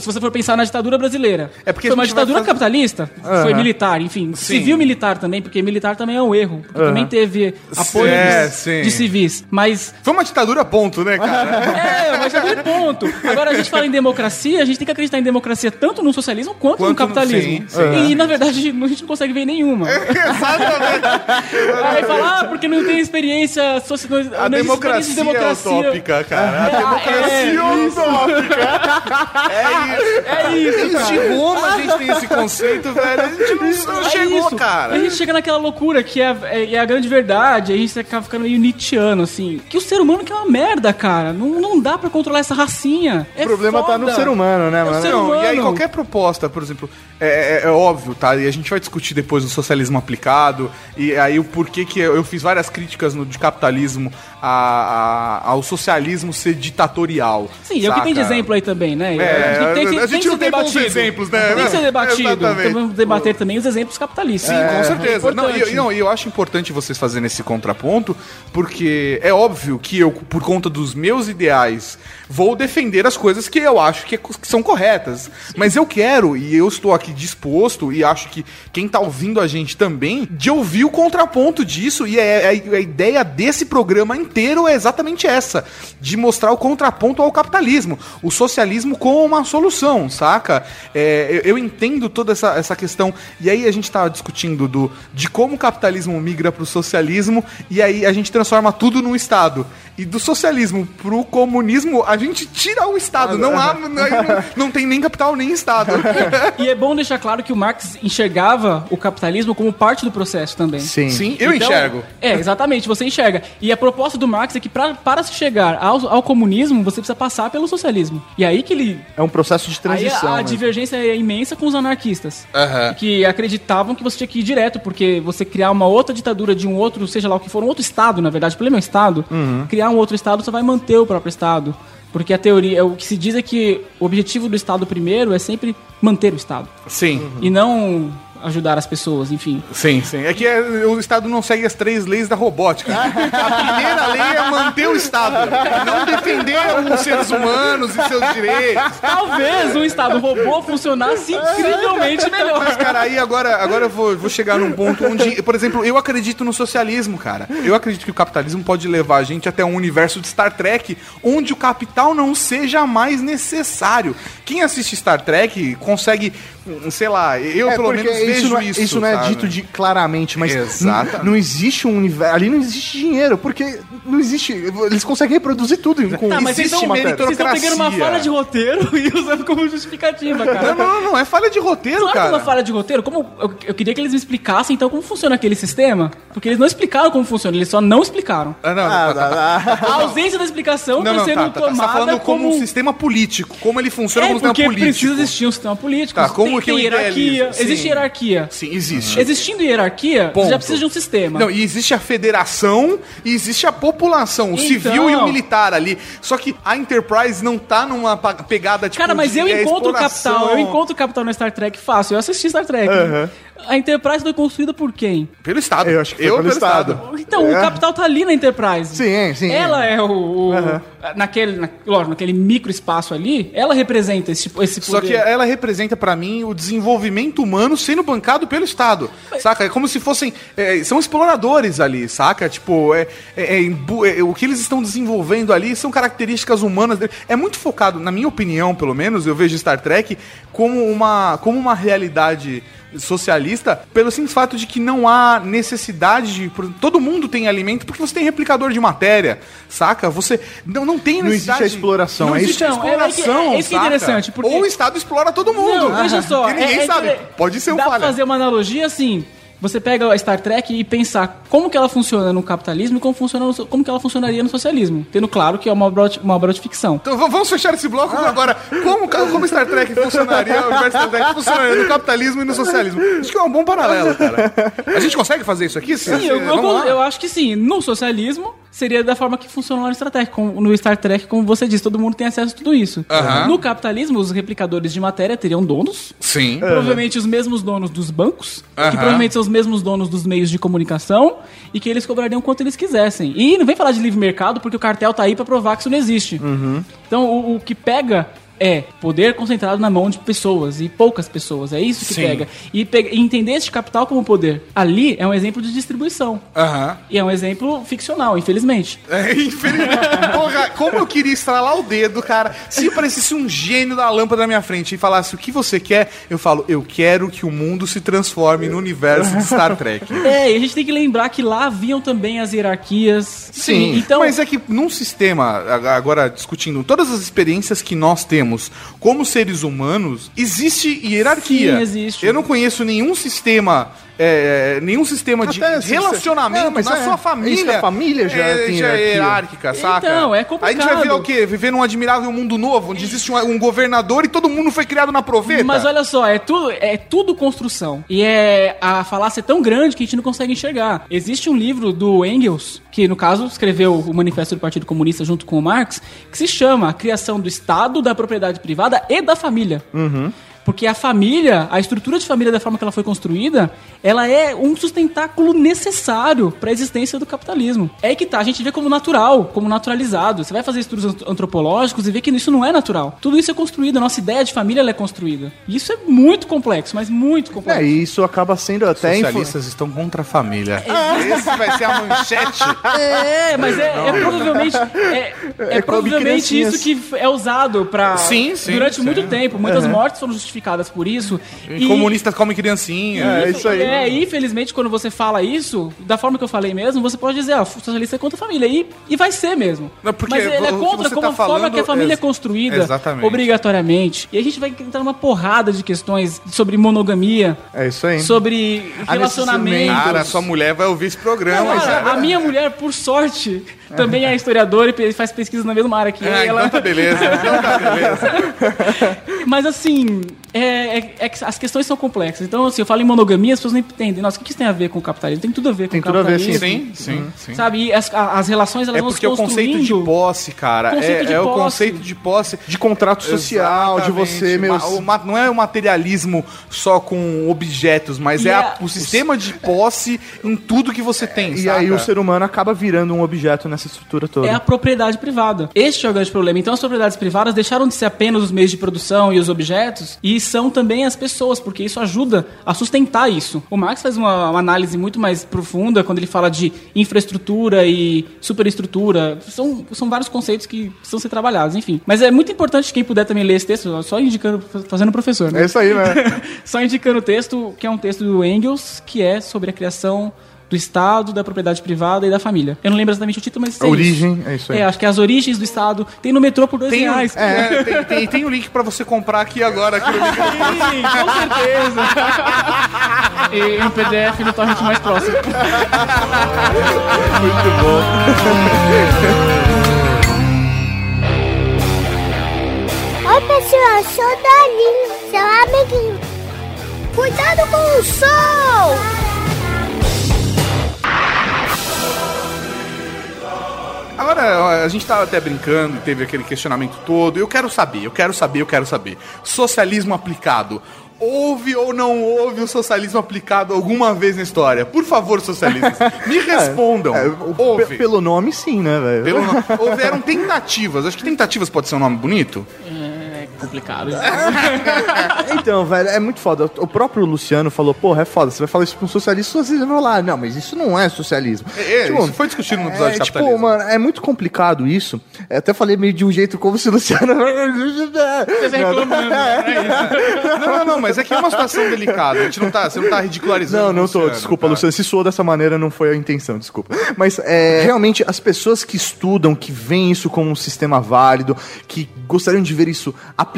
se você for pensar na ditadura brasileira, É porque foi a uma ditadura fazer- capitalista, foi militar, enfim, civil militar também, porque militar também é um erro, porque também teve apoio É, sim. de civis, mas Foi uma ditadura, ponto, né, cara? é, é ponto. Agora a gente fala em democracia, a gente tem que acreditar em democracia tanto no socialismo quanto, Quanto no no- capitalismo. sim, sim. E na verdade a gente não consegue ver nenhuma. Aí fala, ah, porque não tem experiência social. A não existe democracia, experiência de democracia. é utópica, cara. A É, democracia utópica. É isso. É isso, Desde cara. Roma a gente tem esse conceito, velho. A gente não, não É chegou, isso. cara. A gente chega naquela loucura que é, é- é a grande verdade, a gente acaba ficando meio Nietzscheano, assim. Que o ser humano que é uma merda, cara. Não, não dá pra controlar essa racinha. É O problema tá no foda. ser humano, né, É o mano? Não, e aí humano. qualquer proposta, por exemplo, é, é- é óbvio, tá? E a gente vai discutir depois o socialismo aplicado, e aí o porquê que eu, eu fiz várias críticas no de capitalismo a- a- ao socialismo ser ditatorial. Sim, é o que tem de saca? exemplo aí também, né? É, Tem que- a gente que não ser tem bons debatido. exemplos, né? Tem que ser debatido. Então vamos debater também os exemplos capitalistas. Sim, com certeza. É Não, e, não, eu acho importante vocês fazerem esse contraponto, porque é óbvio que eu, por conta dos meus ideais, vou defender as coisas que eu acho que, é que são corretas. Mas eu quero, e eu estou aqui disposto, e acho que quem tá ouvindo a gente também, de ouvir o contraponto disso. E é, é- a ideia desse programa inteiro é exatamente essa: de mostrar o contraponto ao capitalismo. O socialismo como uma solução, saca? É, eu, eu entendo toda essa, essa questão. E aí a gente tava discutindo do, de como o capitalismo migra pro socialismo, e aí a gente transforma tudo num Estado. E do socialismo pro comunismo, a gente tira o Estado. Não há. Não, não, não tem nem capital nem Estado. E é bom deixar claro que o Marx enxergava o capitalismo como parte do processo também. Sim. Sim, eu Então, enxergo. É, exatamente, você enxerga. E a proposta do Marx é que pra, para se chegar ao, ao comunismo, você precisa passar pelo socialismo. E aí que ele. É um processo de Aí transição. a, a né? divergência é imensa com os anarquistas. Aham. Que acreditavam que você tinha que ir direto, porque você criar uma outra ditadura de um outro, seja lá o que for, um outro Estado, na verdade, o problema é o Estado. Uhum. Criar um outro Estado, você vai manter o próprio Estado. Porque a teoria, o que se diz é que o objetivo do Estado primeiro é sempre manter o Estado. Sim. E não ajudar as pessoas, enfim. Sim, sim. É que é, o Estado não segue as três leis da robótica. A primeira lei é manter o Estado, não defender os seres humanos e seus direitos. Talvez um Estado robô funcionasse incrivelmente melhor. Mas, cara, aí agora, agora eu vou, vou chegar num ponto onde, por exemplo, eu acredito no socialismo, cara. Eu acredito que o capitalismo pode levar a gente até um universo de Star Trek onde o capital não seja mais necessário. Quem assiste Star Trek consegue, sei lá, eu É, pelo menos isso vejo não é, isso. isso não é sabe? dito de claramente, mas não existe um universo. Ali não existe dinheiro, porque não existe. Eles conseguem reproduzir tudo com Tá, mas vocês existe vocês estão pegando uma falha de roteiro e usando como justificativa, cara. Não, não, não, não, é falha de roteiro, Claro que é cara. uma falha de roteiro. Como eu, eu queria que eles me explicassem, então, como funciona aquele sistema. Porque eles não explicaram como funciona, eles só não explicaram. Ah, não, Ah, não, tá, tá, ah, A ausência da explicação Não, está não, sendo tá, tá, tá. Você tomada tá falando como, como... um sistema político. Como ele funciona É como um sistema político. precisa existir um sistema político. Tá, como tem, que eu tem hierarquia. Existe hierarquia. Sim, existe. Existindo hierarquia, você Ponto. já precisa de um sistema. Não, e existe a federação e existe a população, o Então. civil e o militar ali. Só que a Enterprise não tá numa pegada tipo. Cara, mas eu encontro o capital, eu encontro o capital no Star Trek fácil. Eu assisti Star Trek. A Enterprise foi construída por quem? Pelo Estado. Eu acho que foi pelo Estado. Então, o capital tá ali na Enterprise. Sim, sim. Ela é o. o- Naquele, na, lógico, naquele micro espaço ali, ela representa esse, esse poder. Só que ela representa pra mim o desenvolvimento humano sendo bancado pelo Estado, saca? É como se fossem é, são exploradores ali, saca? Tipo, é, é- é é- o que eles estão desenvolvendo ali são características humanas. dele. É muito focado, na minha opinião, pelo menos, eu vejo Star Trek como uma como uma realidade socialista pelo simples fato de que não há necessidade de por- todo mundo tem alimento porque você tem replicador de matéria, saca? Você não, não tem Não existe necessidade a exploração, não é existe isso? a Não, é- é exploração, é isso que é interessante, porque- ou o Estado explora todo mundo. Não, veja só. Porque ninguém é- é sabe. Pode ser um Dá pra falha. fazer uma analogia assim. Você pega a Star Trek e pensar como que ela funciona no capitalismo e como, funciona no como que ela funcionaria no socialismo. Tendo claro que é uma obra, de- uma obra de ficção. Então vamos fechar esse bloco agora. Como, como Star Trek funcionaria, o universo Star Trek funcionaria no capitalismo e no socialismo? Acho que é um bom paralelo, cara. A gente consegue fazer isso aqui? Sim, eu, eu, eu acho que sim. No socialismo, seria da forma que funciona lá no Star Trek. Com- no Star Trek, como você disse, todo mundo tem acesso a tudo isso. No capitalismo, os replicadores de matéria teriam donos. Sim. Provavelmente os mesmos donos dos bancos, que provavelmente são os mesmos donos dos meios de comunicação, e que eles cobrariam quanto eles quisessem. E não vem falar de livre mercado, porque o cartel tá aí pra provar que isso não existe. Então, o, o que pega é poder concentrado na mão de pessoas, e poucas pessoas, é isso que Sim. pega. E, e entender esse capital como poder. Ali é um exemplo de distribuição. Aham. E é um exemplo ficcional, infelizmente. É, infelizmente. Porra, como eu queria estralar o dedo, cara. Se aparecesse um gênio da lâmpada na minha frente e falasse o que você quer, eu falo, eu quero que o mundo se transforme no universo de Star Trek. É, e a gente tem que lembrar que lá haviam também as hierarquias. Sim, então. mas é que num sistema, agora discutindo todas as experiências que nós temos como seres humanos, existe hierarquia. Sim, existe. Eu não conheço nenhum sistema. É, nenhum sistema de se- relacionamento É, mas na é, sua família. isso, a família já é, tem já é hierárquica, saca? Então, é A gente vai complicado. virar o quê? Viver num admirável mundo novo, onde existe um, um governador e todo mundo foi criado na proveta. Mas olha só, é tudo, é tudo construção. E é a falácia é tão grande que a gente não consegue enxergar. Existe um livro do Engels, que no caso escreveu o Manifesto do Partido Comunista junto com o Marx, que se chama A Criação do Estado, da Propriedade Privada e da Família. Porque a família, a estrutura de família da forma que ela foi construída, ela é um sustentáculo necessário para a existência do capitalismo. É aí que tá, a gente vê como natural, como naturalizado. Você vai fazer estudos ant- antropológicos e vê que isso não é natural. Tudo isso é construído, a nossa ideia de família ela é construída. E isso é muito complexo, mas muito complexo. É, e isso acaba sendo até Socialistas estão contra a família. Esse vai ser a manchete. É, mas é, é provavelmente é, é É provavelmente isso que é usado para Sim, sim, durante sim. muito tempo. Muitas mortes foram justificadas por isso. E comunistas comem criancinha. É, isso aí. É, e infelizmente, quando você fala isso, da forma que eu falei mesmo, você pode dizer, ah, o socialista é contra a família. E, e vai ser mesmo. Não, porque Mas ele é contra você como tá a forma que a família é construída exatamente. obrigatoriamente. E a gente vai entrar numa porrada de questões sobre monogamia, É isso aí. sobre A relacionamento. Cara, sua mulher vai ouvir esse programa. Cara, cara. a minha mulher, por sorte, também é historiadora e faz pesquisa na mesma área que. Ah, e ela... então tá beleza. Então tá beleza. Mas assim, é, é- é que as questões são complexas. Então, assim, eu falo em monogamia, as pessoas não entendem. Nossa, o que isso tem a ver com o capitalismo? Tem tudo a ver com Tem o tudo a ver, sim, capitalismo. Sim, sim, sim. Sabe? E as, a- as relações elas É vão porque se o conceito de construindo. posse, cara, Conceito é, de é o posse. conceito de posse De contrato social, de Exatamente. você, meu. Ma- o ma- não é o materialismo só com objetos, mas E é a- a- o sistema de posse em tudo que você tem, E saca? aí o ser humano acaba virando um objeto nessa estrutura toda. É a propriedade privada. Este é o grande problema. Então, as propriedades privadas deixaram de ser apenas os meios de produção e os objetos, e são também as pessoas, porque isso ajuda a sustentar isso. O Marx faz uma, uma análise muito mais profunda quando ele fala de infraestrutura e superestrutura. São, são vários conceitos que precisam ser trabalhados, enfim. Mas é muito importante quem puder também ler esse texto, só indicando, fazendo professor, né? É isso aí, né? Só indicando o texto, que é um texto do Engels, que é sobre a criação do Estado, da propriedade privada e da família. Eu não lembro exatamente o título, mas A é origem, isso. é isso aí. É, acho que é as origens do Estado. Tem no metrô por dois Tem, o- reais. é, tem, tem, tem o link pra você comprar aqui agora. Aqui. Sim, com certeza. e um PDF no torrent mais próximo. Oi, pessoal, sou o Dolinho, seu amiguinho. Cuidado com o sol! Agora, a gente tava até brincando, teve aquele questionamento todo. Eu quero saber, eu quero saber, eu quero saber. Socialismo aplicado. Houve ou não houve o socialismo aplicado alguma vez na história? Por favor, socialistas, me respondam. É, houve. pe- Pelo nome, sim, né, velho? Houveram tentativas. Acho que tentativas pode ser um nome bonito. É complicado. Então, velho, é muito foda. O próprio Luciano falou, porra, é foda, você vai falar isso pra um socialista, socialistas vão falar, não, mas isso não é socialismo. É, isso foi discutido no episódio é, de tipo, capitalismo. mano, é muito complicado isso. Eu até falei meio de um jeito como se o Luciano... Você reclamando, né? Não, não, não, mas é que é uma situação delicada. A gente não tá, você não tá ridicularizando. Não, não o tô, Luciano, desculpa, tá? Luciano. Se soou dessa maneira, não foi a intenção, desculpa. Mas é, realmente as pessoas que estudam, que veem isso como um sistema válido, que gostariam de ver isso aplicado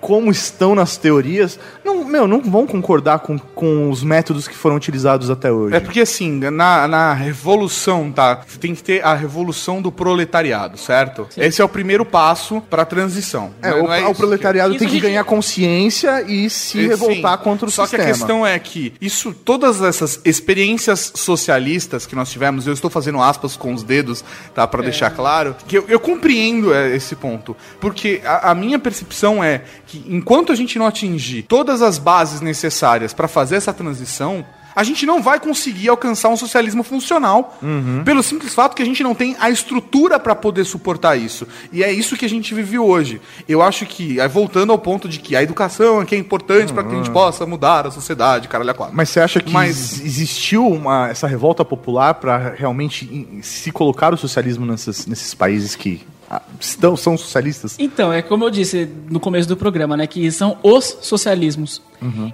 como estão nas teorias, não, meu, não vão concordar com, com os métodos que foram utilizados até hoje. É porque assim, na, na revolução, tá? Tem que ter a revolução do proletariado, certo? Esse é o primeiro passo pra transição. É, Não o, é o proletariado Isso tem a que ganhar consciência e se que- revoltar Sim. contra o Só sistema. que a questão é que isso, todas essas experiências socialistas que nós tivemos, eu estou fazendo aspas com os dedos, tá? Pra deixar claro, que eu, eu compreendo é, esse ponto. Porque a, a minha percepção é que enquanto a gente não atingir todas as bases necessárias pra fazer essa transição, a gente não vai conseguir alcançar um socialismo funcional. Pelo simples fato que a gente não tem a estrutura para poder suportar isso. E é isso que a gente vive hoje. Eu acho que, voltando ao ponto de que a educação é que é importante para que a gente possa mudar a sociedade, caralho, a quatro. Mas você acha que Mas- ex- existiu uma, essa revolta popular para realmente se colocar o socialismo nessas- nesses países que estão, são socialistas? Então, é como eu disse no começo do programa, né? Que são os socialismos.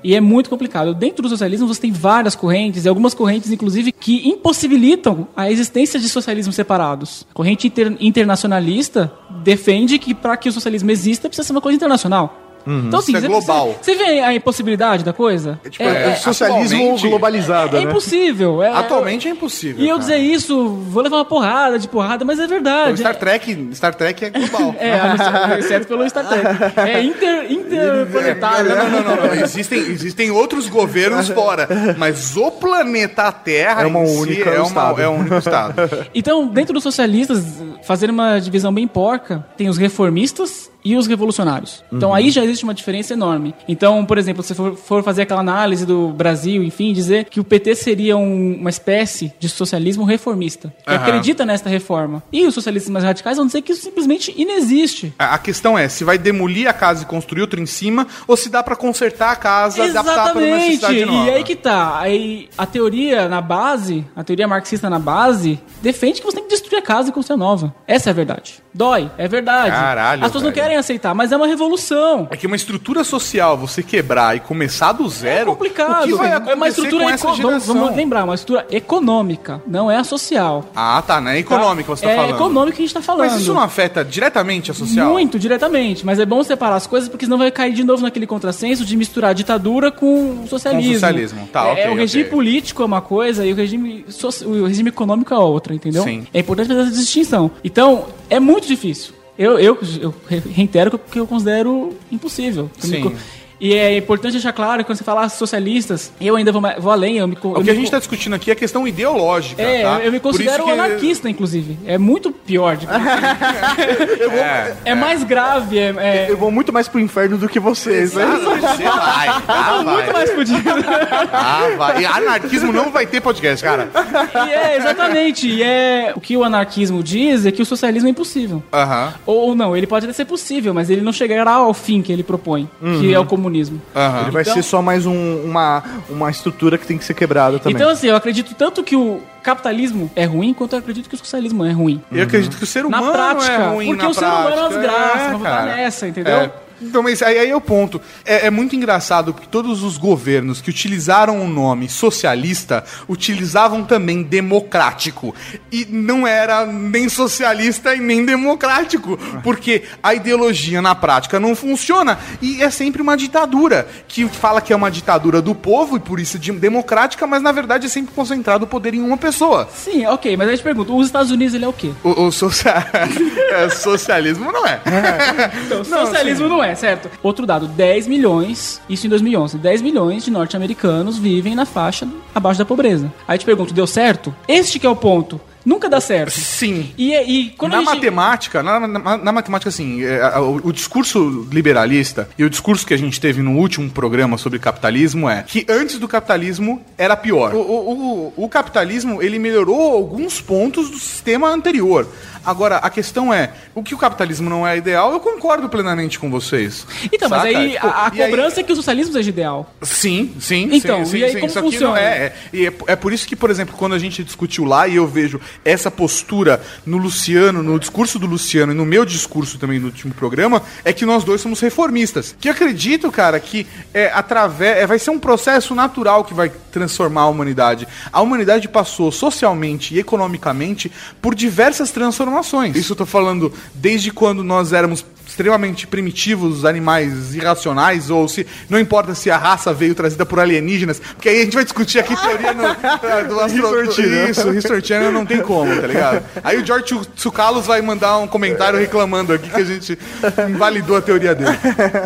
E é muito complicado. Dentro do socialismo você tem várias correntes, e algumas correntes, inclusive, que impossibilitam a existência de socialismos separados. A corrente inter- internacionalista defende que para que o socialismo exista precisa ser uma coisa internacional. Então, assim, Isso é você- global. Você, você vê a impossibilidade da coisa? Tipo, é, o socialismo atualmente- globalizado, é né? impossível. É, Atualmente é impossível. E eu cara. dizer isso, vou levar uma porrada de porrada, mas é verdade. Star Trek, Star Trek é global. É, exceto pelo Star Trek. É inter, interplanetário. Não, não, não, não. Existem, existem outros governos fora, mas o planeta Terra É uma em si única é, uma, é um único estado. Então, dentro dos socialistas, fazendo uma divisão bem porca, tem os reformistas e os revolucionários. Então aí já existe uma diferença enorme. Então, por exemplo, se você for, for fazer aquela análise do Brasil, enfim, dizer que o PT seria um- uma espécie de socialismo reformista, que Aham. acredita nesta reforma. E os socialistas mais radicais vão dizer que isso simplesmente inexiste. A a questão é se vai demolir a casa e construir outra em cima, ou se dá pra consertar a casa, adaptar para uma necessidade nova. E aí que tá. Aí a teoria na base, a teoria marxista na base, defende que você tem que destruir a casa e construir a nova. Essa é a verdade. Dói, é verdade. Caralho, As pessoas não velho. querem aceitar, mas é uma revolução. É que uma estrutura social você quebrar e começar do É zero. complicado. O que vai é uma estrutura com essa eco- vamos, lembrar, uma estrutura econômica, não é a social. Ah, tá, né? Econômica você tá é falando. econômica que a gente tá falando. Mas isso não afeta diretamente a social? Muito diretamente, mas é bom separar as coisas porque senão vai cair de novo naquele contrassenso de misturar a ditadura com o socialismo. Com o socialismo, tá, é, ok, o regime ok. político é uma coisa e o regime, soci- o regime econômico é outra, entendeu? Sim. É importante fazer essa distinção. Então, é muito difícil. Eu, eu, eu reitero que eu- considero impossível. Sim. E é importante deixar claro que quando você fala socialistas, eu ainda vou, vou além. Eu me, co- O eu que me a gente está discutindo aqui é questão ideológica. É, tá? eu me considero anarquista, inclusive. É muito pior. de- É, é mais grave, é, é- Eu vou muito mais pro inferno do que vocês, né? Você vai, ah, vai. muito mais fudido. Ah, vai. E anarquismo não vai ter podcast, cara. E é, exatamente. E é, o que o anarquismo diz é que o socialismo é impossível. Aham, Ou não, ele pode até ser possível, mas ele não chegará ao fim que ele propõe, que é o comunismo. Aham. Ele vai Então- ser só mais um- uma, uma estrutura que tem que ser quebrada também. Então, assim, eu acredito tanto que o capitalismo é ruim, quanto eu acredito que o socialismo é ruim. Eu acredito que o ser Na humano prática, é ruim porque na o ser humano é uma desgraça, vamos botar cara. nessa, entendeu? É. Então, mas aí, aí é o ponto. É, é muito engraçado porque todos os governos que utilizaram o nome socialista utilizavam também democrático. E não era nem socialista e nem democrático. Porque a ideologia na prática não funciona. E é sempre uma ditadura. Que fala que é uma ditadura do povo e por isso de- democrática, mas na verdade é sempre concentrado o poder em uma pessoa. Sim, ok, mas aí eu te pergunto, os Estados Unidos ele é o quê? O, o é, socialismo não é. Então, socialismo não é, certo? Outro dado, 10 milhões, isso em 2011, 10 milhões de norte-americanos vivem na faixa abaixo da pobreza. Aí te pergunto, deu certo? Este que é o ponto. Nunca dá certo. Sim. E, e quando na gente... matemática, na, na- na matemática, assim, é, a- o, o discurso liberalista e o discurso que a gente teve no último programa sobre capitalismo é que antes do capitalismo era pior. O, o- o- o capitalismo, ele melhorou alguns pontos do sistema anterior. Agora, a questão é, o que o capitalismo não é ideal, eu concordo plenamente com vocês. Então, mas Saca? aí Tipo, a, a e aí- cobrança é que o socialismo seja ideal. Sim, sim. Então, sim, e aí sim, como Isso aqui funciona? não é, é, é, é por isso que, por exemplo, quando a gente discutiu lá e eu vejo essa postura no Luciano, no discurso do Luciano e no meu discurso também no último programa, é que nós dois somos reformistas. Que eu acredito, cara, que é, através, é, vai ser um processo natural que vai transformar a humanidade. A humanidade passou socialmente e economicamente por diversas transformações. Isso eu tô falando desde quando nós éramos extremamente primitivos, animais irracionais, ou se não importa se a raça veio trazida por alienígenas, porque aí a gente vai discutir aqui teoria no, do astro... History Channel. Isso, History Channel não tem como, tá ligado? Aí o George Tsukalos vai mandar um comentário reclamando aqui que a gente invalidou a teoria dele.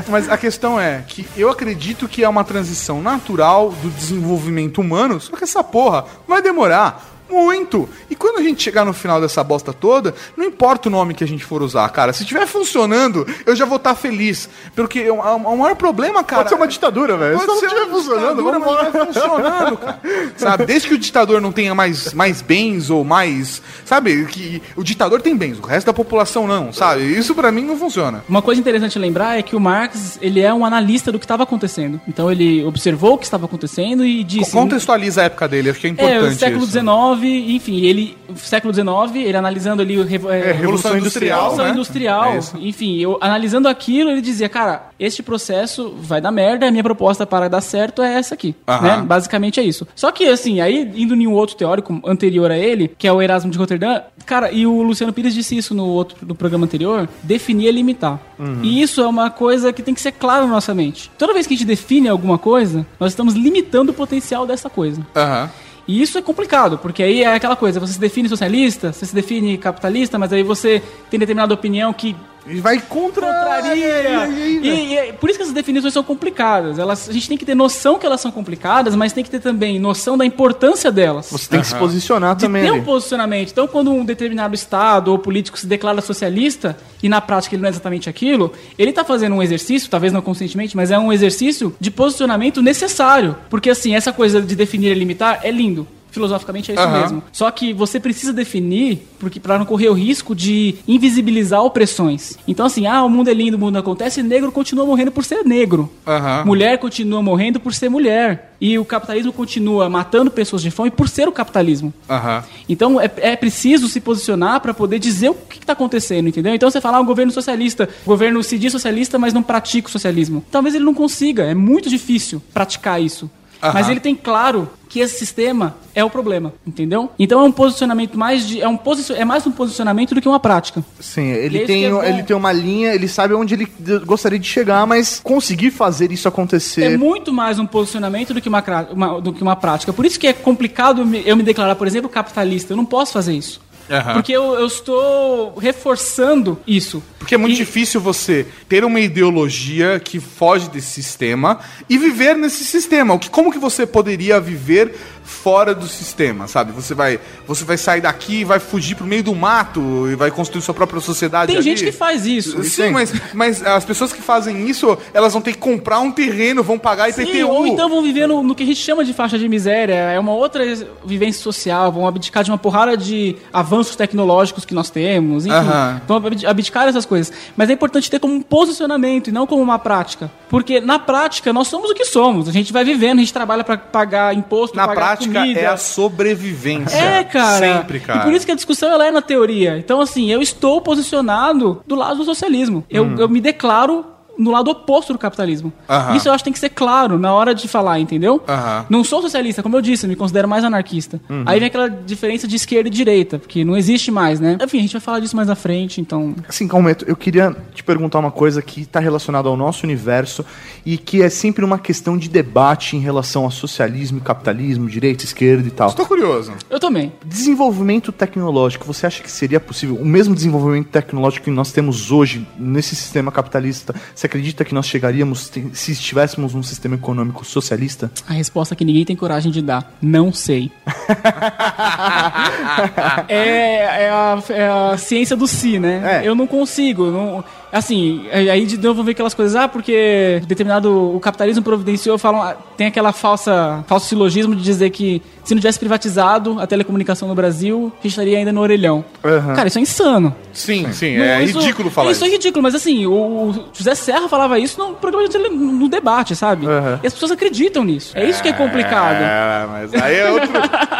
Mas a questão é que eu acredito que é uma transição natural do desenvolvimento humano, só que essa porra vai demorar. Muito! E quando a gente chegar no final dessa bosta toda, não importa o nome que a gente for usar, cara. Se estiver funcionando, eu já vou estar feliz. Porque o, o- o maior problema, cara. Pode ser uma ditadura, velho. Se não estiver funcionando, vamos embora. vai funcionando, cara. Sabe? Desde que o ditador não tenha mais, mais bens ou mais. Sabe? Que o ditador tem bens, o resto da população não, sabe? Isso pra mim não funciona. Uma coisa interessante lembrar é que o Marx, ele é um analista do que estava acontecendo. Então ele observou o que estava acontecendo e disse... Contextualiza a época dele, acho que é É, importante. o século isso. XIX, enfim, ele, século XIX, ele analisando ali o revo- é, É, Revolução Industrial, Revolução né? Industrial, É enfim, eu analisando aquilo, ele dizia, cara, este processo vai dar merda, a minha proposta para dar certo é essa aqui, Aham. né? Basicamente é isso. Só que, assim, aí, indo em um outro teórico anterior a ele, que é o Erasmo de Roterdã, cara, e o Luciano Pires disse isso no outro, no programa anterior, definir é limitar. Uhum. E isso é uma coisa que tem que ser claro na nossa mente. Toda vez que a gente define alguma coisa, nós estamos limitando o potencial dessa coisa. Aham. E isso é complicado, porque aí é aquela coisa, você se define socialista, você se define capitalista, mas aí você tem determinada opinião que E vai contra. contraria. E, e é por isso que essas definições são complicadas. Elas, a gente tem que ter noção que elas são complicadas, mas tem que ter também noção da importância delas. Você tem que se posicionar De também. ter um posicionamento. Então, quando um determinado Estado ou político se declara socialista e na prática ele não é exatamente aquilo, ele está fazendo um exercício, talvez não conscientemente, mas é um exercício de posicionamento necessário. Porque, assim, essa coisa de definir e limitar é lindo. Filosoficamente é isso Aham. mesmo. Só que você precisa definir porque para não correr o risco de invisibilizar opressões. Então, assim, ah, o mundo é lindo, o mundo acontece, negro continua morrendo por ser negro. Aham. Mulher continua morrendo por ser mulher. E o capitalismo continua matando pessoas de fome por ser o capitalismo. Aham. Então é, é preciso se posicionar para poder dizer o que está acontecendo, entendeu? Então você fala, ah, o governo socialista, o governo se diz socialista, mas não pratica o socialismo. Talvez ele não consiga, é muito difícil praticar isso. Mas ele tem claro que esse sistema é o problema, entendeu? Então é um posicionamento mais de. É, um posicio, é mais um posicionamento do que uma prática. Sim, é ele isso tem, é ele tem uma linha, ele sabe onde ele gostaria de chegar, mas conseguir fazer isso É acontecer. muito mais um posicionamento do que uma, uma- do que uma prática. Por isso que é complicado eu me declarar, por exemplo, capitalista. Eu não posso fazer isso. Aham. Porque eu, eu estou reforçando isso. Porque é muito E- difícil você ter uma ideologia que foge desse sistema e viver nesse sistema. O que, como que você poderia viver fora do sistema, sabe? Você vai, você vai sair daqui, vai fugir pro meio do mato e vai construir sua própria sociedade. Tem ali? gente que faz isso. Sim, mas, mas as pessoas que fazem isso, elas vão ter que comprar um terreno, vão pagar Sim, IPTU. ou então vão viver no, no que a gente chama de faixa de miséria. É uma outra vivência social. Vão abdicar de uma porrada de avanços tecnológicos que nós temos. Enfim, Aham. vão abdi- abdicar dessas coisas. Mas é importante ter como um posicionamento e não como uma prática. Porque na prática nós somos o que somos. A gente vai vivendo, a gente trabalha para pagar imposto, Na pagar prática comida. é a sobrevivência. É, cara. Sempre, cara. E por isso que a discussão ela é na teoria. Então, assim, eu estou posicionado do lado do socialismo. Eu, Hum. eu me declaro no lado oposto do capitalismo. Isso eu acho que tem que ser claro na hora de falar, entendeu? Não sou socialista, como eu disse, eu me considero mais anarquista. Uhum. Aí vem aquela diferença de esquerda e direita, porque não existe mais, né? Enfim, a gente vai falar disso mais à frente, então. Assim, Calmeto, eu queria te perguntar uma coisa que está relacionada ao nosso universo e que é sempre uma questão de debate em relação a socialismo e capitalismo, direita, esquerda e tal. Estou curioso. Eu também. Desenvolvimento tecnológico, você acha que seria possível o mesmo desenvolvimento tecnológico que nós temos hoje nesse sistema capitalista ser acredita que nós chegaríamos se estivéssemos num sistema econômico socialista? A resposta que ninguém tem coragem de dar. Não sei. é, é a, é a ciência do si, né? É. Eu não consigo. Não, assim, é- aí de novo vem aquelas coisas, ah, porque determinado. O capitalismo providenciou, falam, ah, tem aquela falsa, falso silogismo de dizer que se não tivesse privatizado a telecomunicação no Brasil, a gente estaria ainda no orelhão. Aham. Cara, isso é insano. Sim, sim, Não, é isso- ridículo falar isso. isso. é ridículo, mas assim, o José Serra falava isso no programa de tele, no debate, sabe? Aham. E as pessoas acreditam nisso. É isso que é complicado. É, mas aí é outro.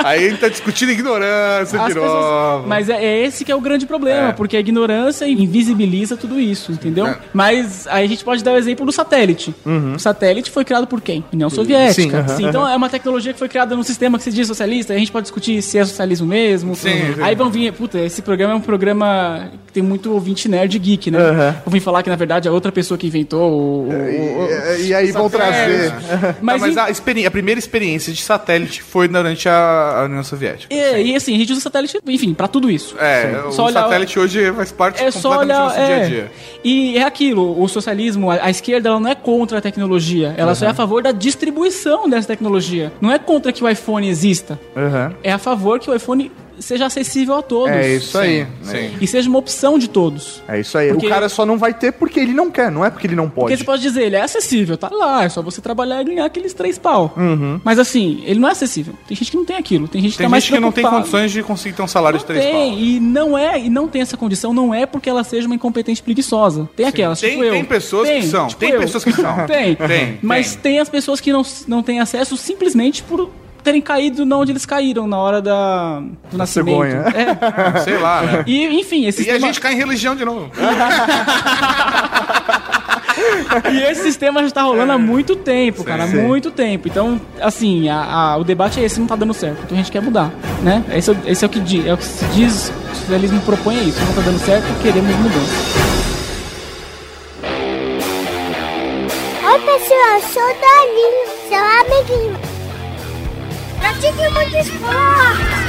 aí a gente tá discutindo ignorância As de pessoas- novo. Mas é, é esse que é o grande problema, É. porque a ignorância invisibiliza tudo isso, entendeu? É. Mas aí a gente pode dar o exemplo do satélite. O satélite foi criado por quem? União Soviética. Sim, aham, então é uma tecnologia que foi criada num sistema que se diz socialista, a gente pode discutir se é socialismo mesmo. Sim, sim. Aí vão vir, puta, esse programa é um programa que tem muito ouvinte nerd geek, né? Aham. Vão vir falar que na verdade é outra pessoa que inventou o. o- o- E, e aí vão trazer. Mas, Mas, mas a, experi- a primeira experiência de satélite foi durante a, a União Soviética. é, e assim, a gente usa satélite, enfim, pra tudo isso. É, o Só olhar- satélite hoje faz parte É só completamente do olhar. nosso É. dia a dia. E é aquilo, o socialismo, a, esquerda ela não é contra a tecnologia, ela só é a favor da distribuição dessa tecnologia. Não é contra que o iPhone exista, Aham. é a favor que o iPhone seja acessível a todos. É isso aí. Sim. E seja uma opção de todos. É isso aí. Porque- O cara só não vai ter porque ele não quer, não é porque ele não Porque pode. você pode dizer, ele é acessível, tá lá, é só você trabalhar e ganhar aqueles três pau. Uhum. Mas assim, ele não é acessível. Tem gente que não tem aquilo, tem gente que Tem tá mais gente que não tem condições de conseguir ter um salário Não de três tem, pau. e não é, e não tem essa condição, não é porque ela seja uma incompetente preguiçosa. Tem aquelas, Tem- tipo eu. tem pessoas que são, tem eu. pessoas que são. tem. Tem, Mas tem. as pessoas que não, não têm acesso simplesmente por terem caído na onde eles caíram na hora da, do nascimento. cegonha. É. Sei lá, né? E, enfim, esse E a sistema, gente cai em religião de novo. e esse sistema já tá rolando há muito tempo, cara, sim. muito tempo. Então, assim, a- a- o debate é esse, não tá dando certo. Então a gente quer mudar, né? Esse é, o- esse é o que diz, é o que se diz, o socialismo propõe é isso, não tá dando certo, queremos mudança. Oi, pessoal, sou o Dalinho, seu amiguinho. Pratique muito esporte.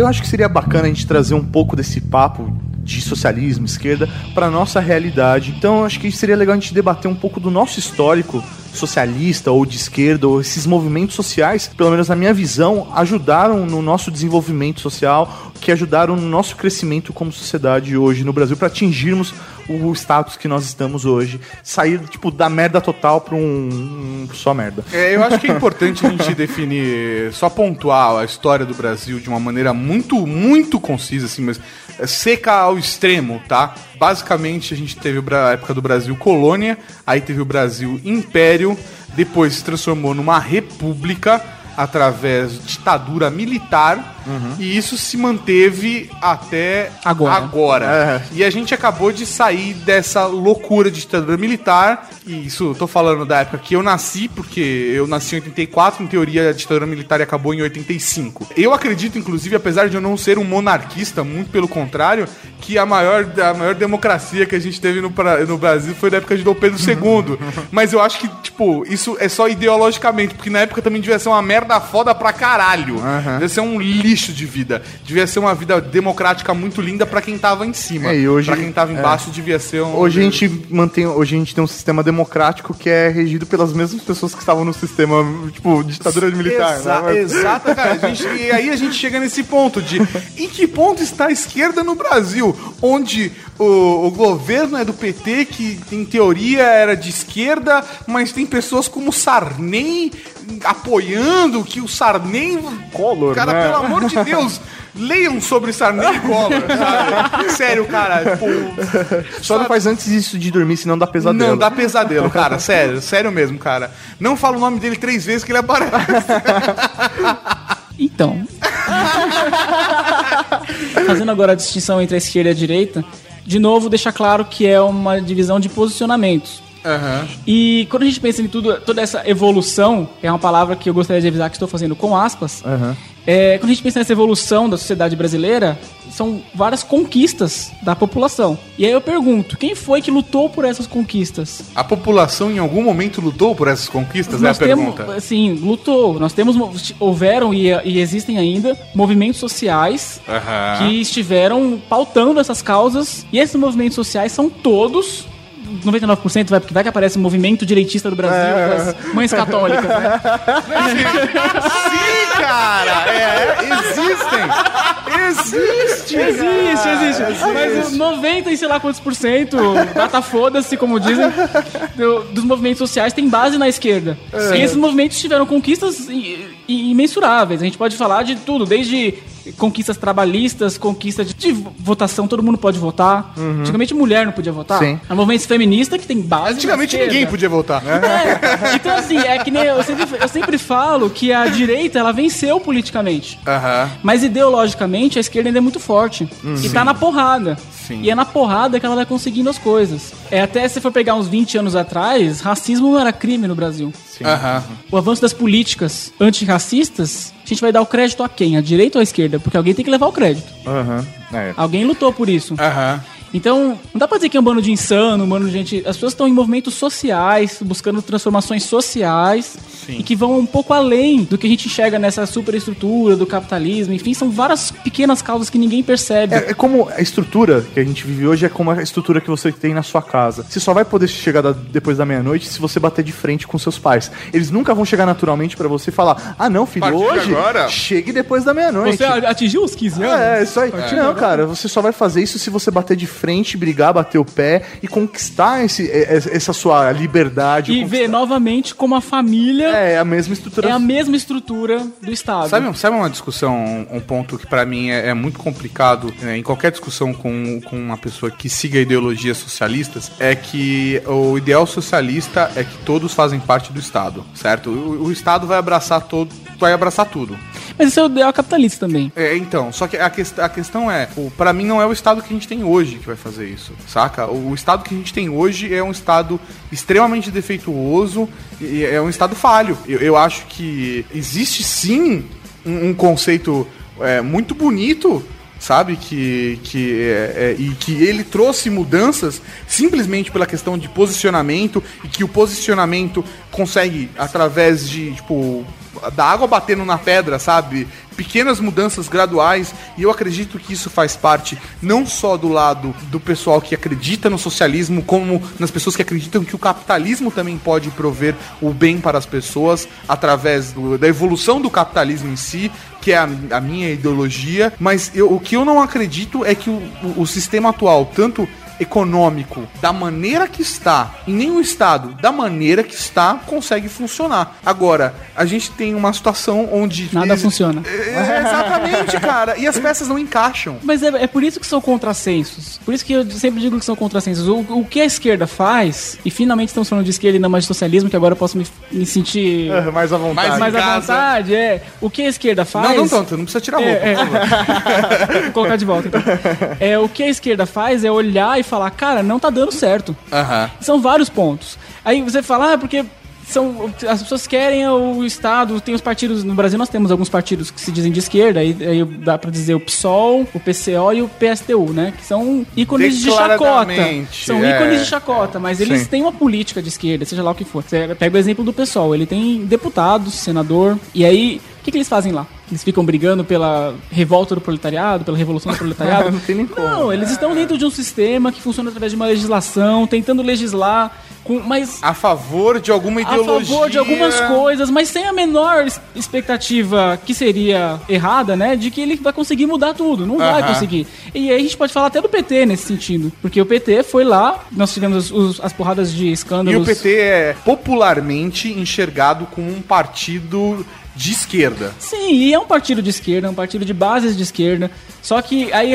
Eu acho que seria bacana a gente trazer um pouco desse papo de socialismo, esquerda, para nossa realidade. Então, eu acho que seria legal a gente debater um pouco do nosso histórico socialista ou de esquerda, ou esses movimentos sociais, pelo menos na minha visão, ajudaram no nosso desenvolvimento social, que ajudaram no nosso crescimento como sociedade hoje no Brasil para atingirmos o status que nós estamos hoje, sair tipo da merda total para um, um só merda. É, eu acho que é importante a gente definir, só pontuar a história do Brasil de uma maneira muito, muito concisa, assim, mas é, seca ao extremo, tá? Basicamente, a gente teve a época do Brasil colônia, aí teve o Brasil império, depois se transformou numa república através de ditadura militar, e isso se manteve até Agora. agora. E a gente acabou de sair dessa loucura de ditadura militar. E isso, eu tô falando da época que eu nasci, porque eu nasci em 84, em teoria a ditadura militar acabou em 85. Eu acredito, inclusive, apesar de eu não ser um monarquista, muito pelo contrário, que a maior, a maior democracia que a gente teve no, no Brasil foi da época de Dom Pedro II. Mas eu acho que, tipo, isso é só ideologicamente, porque na época também devia ser uma merda foda pra caralho. Devia ser um lixo de vida. Devia ser uma vida democrática muito linda pra quem tava em cima. É, e hoje- pra quem tava embaixo devia ser um. Hoje a gente mantém, hoje a gente tem um sistema democrático que é regido pelas mesmas pessoas que estavam no sistema, tipo, ditadura militar. Exa né? Exato, cara. Gente- e aí a gente chega nesse ponto de em que ponto está a esquerda no Brasil? Onde o, o governo é do PT, que em teoria era de esquerda, mas tem pessoas como Sarney apoiando que o Sarney. Collor, Cara, né? pelo amor de Deus. Leiam sobre Sarney e Collor, sabe? Sério, cara. Tipo, Só não faz antes disso de dormir, senão dá pesadelo. não, dá pesadelo, cara. Sério, sério mesmo, cara. Não fala o nome dele três vezes que ele aparece. Então. Fazendo agora a distinção entre a esquerda e a direita, de novo deixa claro que é uma divisão de posicionamentos. Aham. E quando a gente pensa em tudo, toda essa evolução, que é uma palavra que eu gostaria de avisar que estou fazendo com aspas, Aham. é, quando a gente pensa nessa evolução da sociedade brasileira, são várias conquistas da população. E aí eu pergunto, quem foi que lutou por essas conquistas? A população em algum momento lutou por essas conquistas? é a temos, pergunta. assim, lutou. Nós temos, mo- houveram e, e existem ainda movimentos sociais Aham. que estiveram pautando essas causas. E esses movimentos sociais são todos. 99% vai, porque vai que aparece o movimento direitista do Brasil, das mães católicas, né? Sim, cara! É, existem! Existe! Existe, existe. Mas o 90 e sei lá quantos por cento, data foda-se, como dizem, do- dos movimentos sociais tem base na esquerda. E esses movimentos tiveram conquistas imensuráveis. A gente pode falar de tudo, desde conquistas trabalhistas, conquistas de, de votação, todo mundo pode votar. Antigamente mulher não podia votar. Sim. Há movimentos feministas que tem base Antigamente ninguém podia votar. É, então assim, é que nem eu sempre, eu sempre falo que a direita ela venceu politicamente. Aham. Mas ideologicamente a esquerda ainda é muito forte. E tá na porrada. Sim. E é na porrada que ela vai conseguindo as coisas. É até se for pegar uns 20 anos atrás, racismo não era crime no Brasil. Aham. O avanço das políticas antirracistas, gente vai dar o crédito a quem? A direita ou a esquerda? Porque alguém tem que levar o crédito. Aham. É. Alguém lutou por isso. Aham. Então, não dá pra dizer que é um bando de insano, um bando de gente. As pessoas estão em movimentos sociais, buscando transformações sociais e que vão um pouco além do que a gente enxerga nessa superestrutura do capitalismo. Enfim, são várias pequenas causas que ninguém percebe. É, é como a estrutura que a gente vive hoje é como a estrutura que você tem na sua casa. Você só vai poder chegar da- depois da meia-noite se você bater de frente com seus pais. Eles nunca vão chegar naturalmente pra você e falar: "Ah, não, filho, Partir hoje agora." chegue depois da meia-noite". Você atingiu os 15 anos? É, isso aí. Não, cara, você só vai fazer isso se você bater de frente, brigar, bater o pé e conquistar esse, é- é- essa sua liberdade. E ver novamente como a família É, a mesma estrutura. é a mesma estrutura do Estado. Sabe, sabe uma discussão, um, ponto que pra mim é, é muito complicado né, em qualquer discussão com, com uma pessoa que siga ideologias socialistas? É que o ideal socialista é que todos fazem parte do Estado, certo? O, o Estado vai abraçar todo, vai abraçar tudo. Mas isso é o ideal capitalista também. É, então, só que a, quest a questão é, o, pra mim não é o Estado que a gente tem hoje que vai fazer isso, saca? O, Estado que a gente tem hoje é um Estado extremamente defeituoso e é um Estado falho. Eu, eu acho que existe sim um, um conceito é, muito bonito sabe que que é, é, e que ele trouxe mudanças simplesmente pela questão de posicionamento e que o posicionamento consegue através de tipo da água batendo na pedra, sabe? Pequenas mudanças graduais, e eu acredito que isso faz parte não só do lado do pessoal que acredita no socialismo, como nas pessoas que acreditam que o capitalismo também pode prover o bem para as pessoas através do- da evolução do capitalismo em si, que é a, a minha ideologia. Mas eu- o que eu não acredito é que o, o- o sistema atual, tanto econômico da maneira que está, em nenhum estado da maneira que está consegue funcionar. Agora, a gente tem uma situação onde Nada funciona. É, exatamente, cara. E as peças não encaixam. Mas é, é por isso que são contrassensos. Por isso que eu sempre digo que são contrassensos. O, o que a esquerda faz, e finalmente estamos falando de esquerda e não mais de socialismo, que agora eu posso me, me sentir É, mais à vontade. Mais- mais à vontade. É, o que a esquerda faz. Não, não tanto, não precisa tirar a roupa. É, é. Vou colocar de volta. Então. É, o que a esquerda faz é olhar e falar, cara, não tá dando certo. Aham. São vários pontos. Aí você fala, ah, porque são, as pessoas querem o Estado, tem os partidos, no Brasil nós temos alguns partidos que se dizem de esquerda, aí, aí dá pra dizer o PSOL, o PCO e o PSTU, né? Que são ícones de chacota. São é. ícones de chacota, mas eles Sim. têm uma política de esquerda, seja lá o que for. Você pega o exemplo do PSOL, ele tem deputados, senador, e aí, o que, que eles fazem lá? Eles ficam brigando pela revolta do proletariado, pela revolução do proletariado? Não tem nem como. Não, eles estão dentro de um sistema que funciona através de uma legislação, tentando legislar, com, mas A favor de alguma a ideologia. favor de algumas coisas, mas sem a menor expectativa que seria errada, né? De que ele vai conseguir mudar tudo. Não vai conseguir. E aí a gente pode falar até do PT nesse sentido. Porque o PT foi lá, nós tivemos os- as porradas de E escândalos. o PT é popularmente enxergado como um partido de esquerda. Sim, e é um partido de esquerda, é um partido de bases de esquerda. Só que aí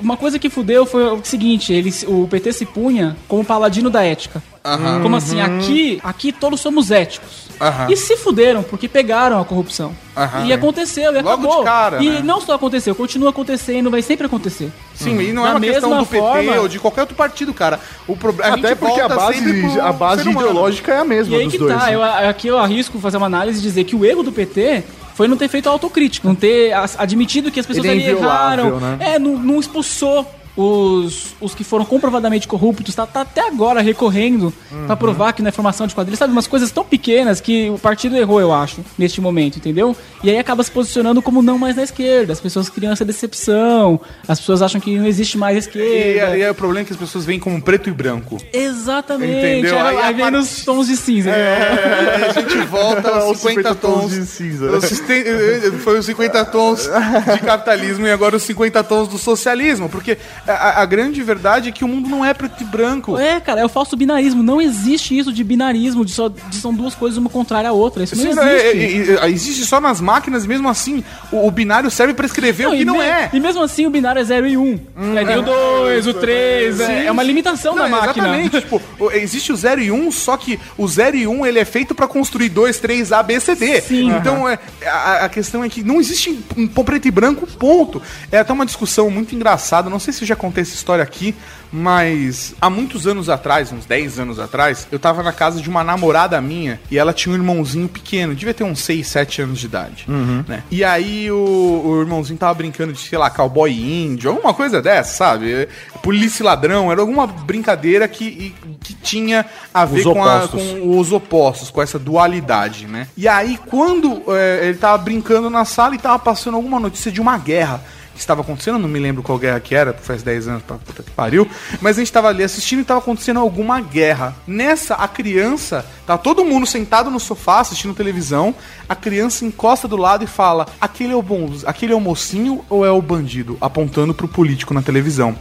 uma coisa que fudeu foi o seguinte, ele, o PT se punha como paladino da ética. Aham. Como assim, aqui, aqui todos somos éticos. Aham. E se fuderam, porque pegaram a corrupção. Aham. E aconteceu, e Logo acabou. de cara, e né? não só aconteceu, continua acontecendo, vai sempre acontecer. Sim, e não é Da uma questão mesma do PT forma- ou de qualquer outro partido, cara. O problema Até porque a base, a base ideológica é a mesma E aí dos que dois. tá, né? eu, aqui eu arrisco fazer uma análise e dizer que o erro do PT foi não ter feito autocrítica, não ter admitido que as pessoas é ali erraram, né? é, não, não expulsou os, os que foram comprovadamente corruptos, tá, tá até agora recorrendo Uhum. pra provar que não é formação de quadrilha, sabe? Umas coisas tão pequenas que o partido errou, eu acho, neste momento, entendeu? E aí acaba se posicionando como não mais na esquerda. As pessoas criam essa decepção, as pessoas acham que não existe mais E esquerda. aí é o problema que as pessoas veem como preto e branco. Exatamente. Entendeu? Aí, Aí vem parte- nos tons de cinza. É, a gente volta aos 50 tons. de cinza. Os sisten- eh, Foi os 50 tons de capitalismo e agora os 50 tons do socialismo. Porque a, a grande verdade é que o mundo não é preto e branco. É, cara, é o falso binarismo. Não existe isso de binarismo, de, só, de são duas coisas uma contrária à outra. Isso não é- existe. é- é- existe só nas máquinas, mesmo assim, o, o binário serve pra escrever o que não me- é. E mesmo assim o binário é 0 e 1. Um. Aí tem o 2, o 3. É, é uma limitação Não, da máquina. Exatamente. tipo, existe o 0 e 1, um, só que o 0 e 1 um, ele é feito pra construir 2, 3, A, B, C, D. Sim. Então é, a, a questão é que não existe um preto e branco, ponto. É até uma discussão muito engraçada. Não sei se já contei essa história aqui, mas há muitos anos atrás, uns 10 anos atrás, eu tava na casa de uma namorada minha e ela tinha um irmãozinho pequeno, devia ter uns 6, 7 anos de idade. Né? E aí o, o irmãozinho tava brincando de, sei lá, cowboy índio, alguma coisa dessa, sabe? Polícia e ladrão, era alguma brincadeira que, que tinha a ver com, a- com os opostos, com essa dualidade, né? E aí, quando é, ele tava brincando na sala e tava passando alguma notícia de uma guerra estava acontecendo, não me lembro qual guerra que era, faz 10 anos pra puta que pariu, mas a gente tava ali assistindo e tava acontecendo alguma guerra. Nessa, a criança, tá todo mundo sentado no sofá assistindo televisão, a criança encosta do lado e fala: aquele é o bom, aquele é o mocinho ou é o bandido? Apontando pro político na televisão.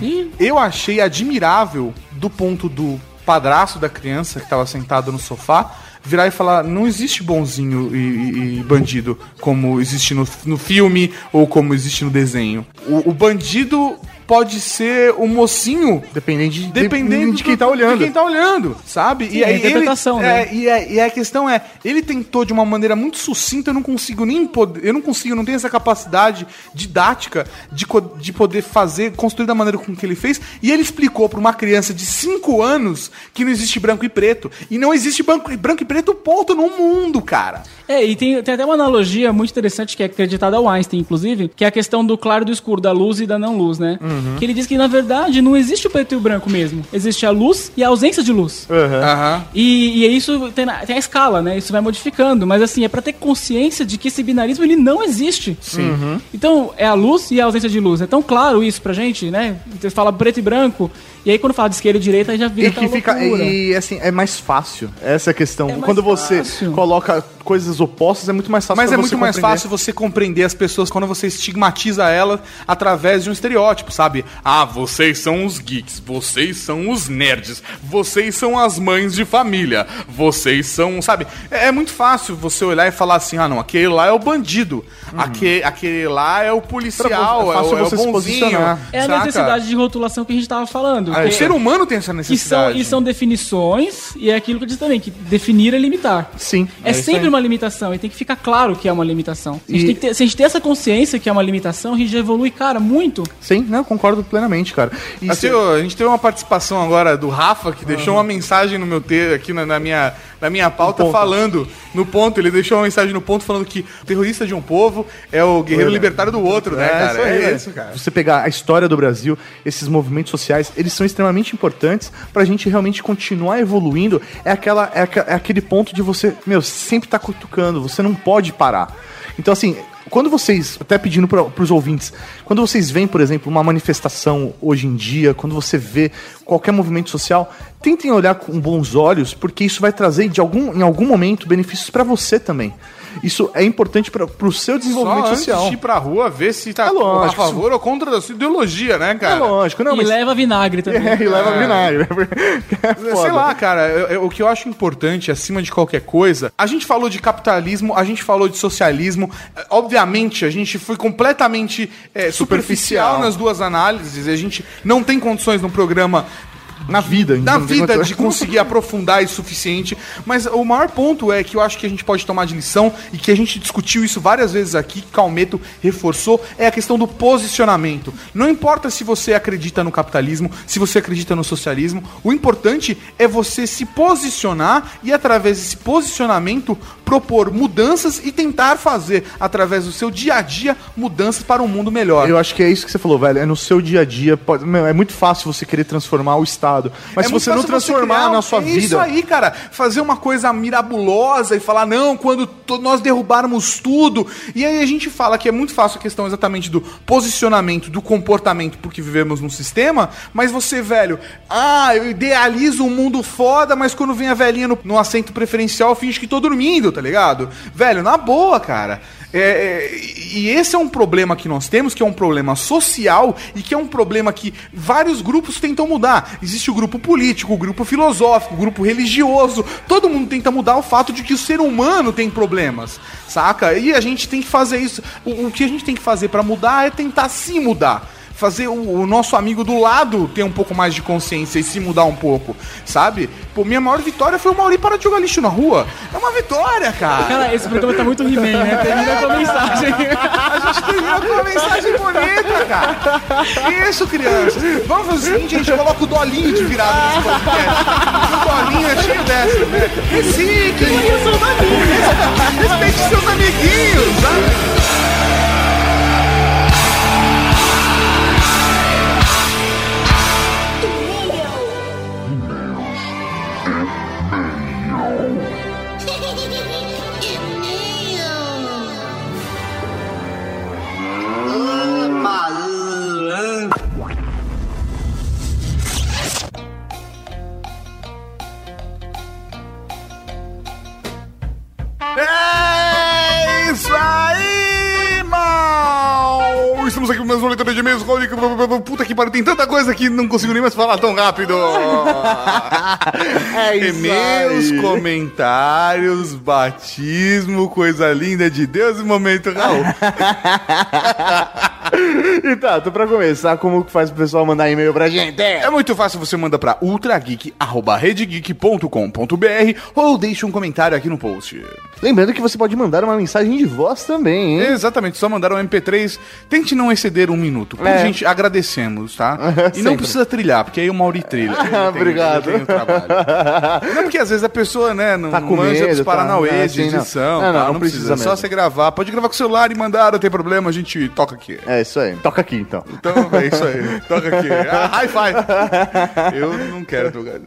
Ih, Eu achei admirável do ponto do padrasto da criança que estava sentado no sofá virar e falar: não existe bonzinho e, e- e bandido como existe no, no filme ou como existe no desenho. O, o bandido pode ser o mocinho. Dependente de, Dependendo de quem do- tá olhando. De quem tá olhando, sabe? Sim, é a interpretação, ele, né? é, e, é- e a questão é, ele tentou de uma maneira muito sucinta, eu não consigo nem poder, eu não consigo, não tenho essa capacidade didática de, de poder fazer, construir da maneira com que ele fez, e ele explicou pra uma criança de 5 anos que não existe branco e preto, e não existe branco, branco e preto ponto no mundo, cara. É, e tem, tem até uma analogia muito interessante que é acreditada ao Einstein, inclusive, que é a questão do claro e do escuro, da luz e da não luz, né? Que ele diz que, na verdade, não existe o preto e o branco mesmo. Existe a luz e a ausência de luz. Aham. E, e é isso tem, tem a escala, né? Isso vai modificando. Mas assim, é pra ter consciência de que esse binarismo ele não existe. Sim. Então, é a luz e a ausência de luz. É tão claro isso pra gente, né? Você fala preto e branco, e aí quando fala de esquerda e direita, aí já vira E que fica. loucura. E assim, é mais fácil. Essa é a questão. É Quando você fácil. coloca coisas opostas, é muito mais fácil Mas é você muito mais compreender. fácil você compreender as pessoas quando você estigmatiza elas através de um estereótipo, sabe? Ah, vocês são os geeks, vocês são os nerds, vocês são as mães de família, vocês são, sabe? É, é muito fácil você olhar e falar assim: ah, não, aquele lá é o bandido, aquele, aquele lá é o policial, é é, o, fácil é o você se bonzinho. posicionar. É a necessidade de rotulação que a gente tava falando. Ah, que- O ser humano tem essa que são, necessidade. e são definições, e é aquilo que eu disse também, que definir é limitar. Sim. É, isso sempre uma limitação e tem que ficar claro que é uma limitação. A gente E- tem que ter- se a gente ter essa consciência que é uma limitação, a gente já evolui, cara, muito. Sim, não, eu concordo plenamente, cara. E Assim, se- ó, a gente teve uma participação agora do Rafa, que deixou uma mensagem no meu te aqui na, na minha, na minha pauta, ponto. falando, no ponto, ele deixou uma mensagem no ponto falando que o terrorista de um povo é o guerreiro libertário do outro, né, cara? isso aí, é isso, cara. Você pegar a história do Brasil, esses movimentos sociais, eles são extremamente importantes pra gente realmente continuar evoluindo. É, aquela, é, é aquele ponto de você, meu, sempre tá cutucando, você não pode parar. Então, assim, quando vocês, até pedindo para os ouvintes, quando vocês veem, por exemplo, uma manifestação hoje em dia, quando você vê qualquer movimento social, tentem olhar com bons olhos, porque isso vai trazer de algum, em algum momento benefícios pra você também. Isso é importante para o seu Só desenvolvimento antes social. de ir pra rua, ver se tá É lógico, a favor ou contra da sua ideologia, né, É cara? lógico, não, e mas leva vinagre também. É, e leva vinagre. É Sei lá, cara, eu- eu- o que eu acho importante, acima de qualquer coisa, a gente falou de capitalismo, a gente falou de socialismo, eh, obviamente a gente foi completamente eh, superficial Superficial. nas duas análises, a gente não tem condições num programa Na vida. na então, vida quanto- de conseguir aprofundar isso o suficiente. Mas o maior ponto é que eu acho que a gente pode tomar de lição e que a gente discutiu isso várias vezes aqui, que Calmeto reforçou, é a questão do posicionamento. Não importa se você acredita no capitalismo, se você acredita no socialismo, o importante é você se posicionar e através desse posicionamento propor mudanças e tentar fazer através do seu dia a dia mudanças para um mundo melhor. Eu acho que é isso que você falou, velho. É no seu dia a dia. pode- meu, é muito fácil você querer transformar o Estado. Mas É se você não transformar criar- na sua é vida. Isso aí, cara. Fazer uma coisa mirabulosa e falar, não, quando nós derrubarmos tudo. E aí a gente fala que é muito fácil a questão exatamente do posicionamento, do comportamento, porque vivemos num sistema. Mas você, velho, ah, eu idealizo um mundo foda, mas quando vem a velhinha no, no assento preferencial, eu finge que tô dormindo, tá ligado? Velho, na boa, cara. É, é, e esse é um problema que nós temos, que é um problema social e que é um problema que vários grupos tentam mudar. Existe o grupo político, o grupo filosófico, o grupo religioso. Todo mundo tenta mudar o fato de que o ser humano tem problemas, saca? E a gente tem que fazer isso. O, o que a gente tem que fazer pra mudar é tentar se mudar. Fazer o, o nosso amigo do lado ter um pouco mais de consciência e se mudar um pouco, sabe? Pô, minha maior vitória foi o Mauri para de jogar lixo na rua. É uma vitória, cara. Cara, esse programa tá muito He-Man, né? Termina com a mensagem. A gente termina com uma mensagem bonita, cara. Isso, crianças. Vamos fazer o seguinte, a gente coloca o dolinho de virada nesse podcast. O dolinho é cheio dessa, né? Recicle. Respeite seus amiguinhos, sabe? É isso aí, mal! Estamos aqui com mais uma leitura de e-mails. Puta que pariu, tem tanta coisa que não consigo nem mais falar tão rápido. É isso E-mails, aí. comentários, batismo, coisa linda de Deus e momento Raul. E tá, tô pra começar, como que faz o pessoal mandar e-mail pra gente? É muito fácil, você manda pra ultrageek.redgeek.com.br ou deixa um comentário aqui no post. Lembrando que você pode mandar uma mensagem de voz também, hein? Exatamente, só mandar um MP3. Tente não exceder um minuto. Por É. gente, agradecemos, tá? e não Sempre. precisa trilhar, porque aí o Mauri trilha. Ele tem- Obrigado. trabalho. Não, porque às vezes a pessoa, né, não Tá com manja medo, dos tá, Paranauê né, de assim, não. edição. Não, tá? não, não precisa É só mesmo. você gravar. Pode gravar com o celular e mandar, não tem problema, a gente toca aqui. É isso aí. Toca aqui então. Então é isso aí. Toca aqui. Ah, high five. Eu não quero tocar.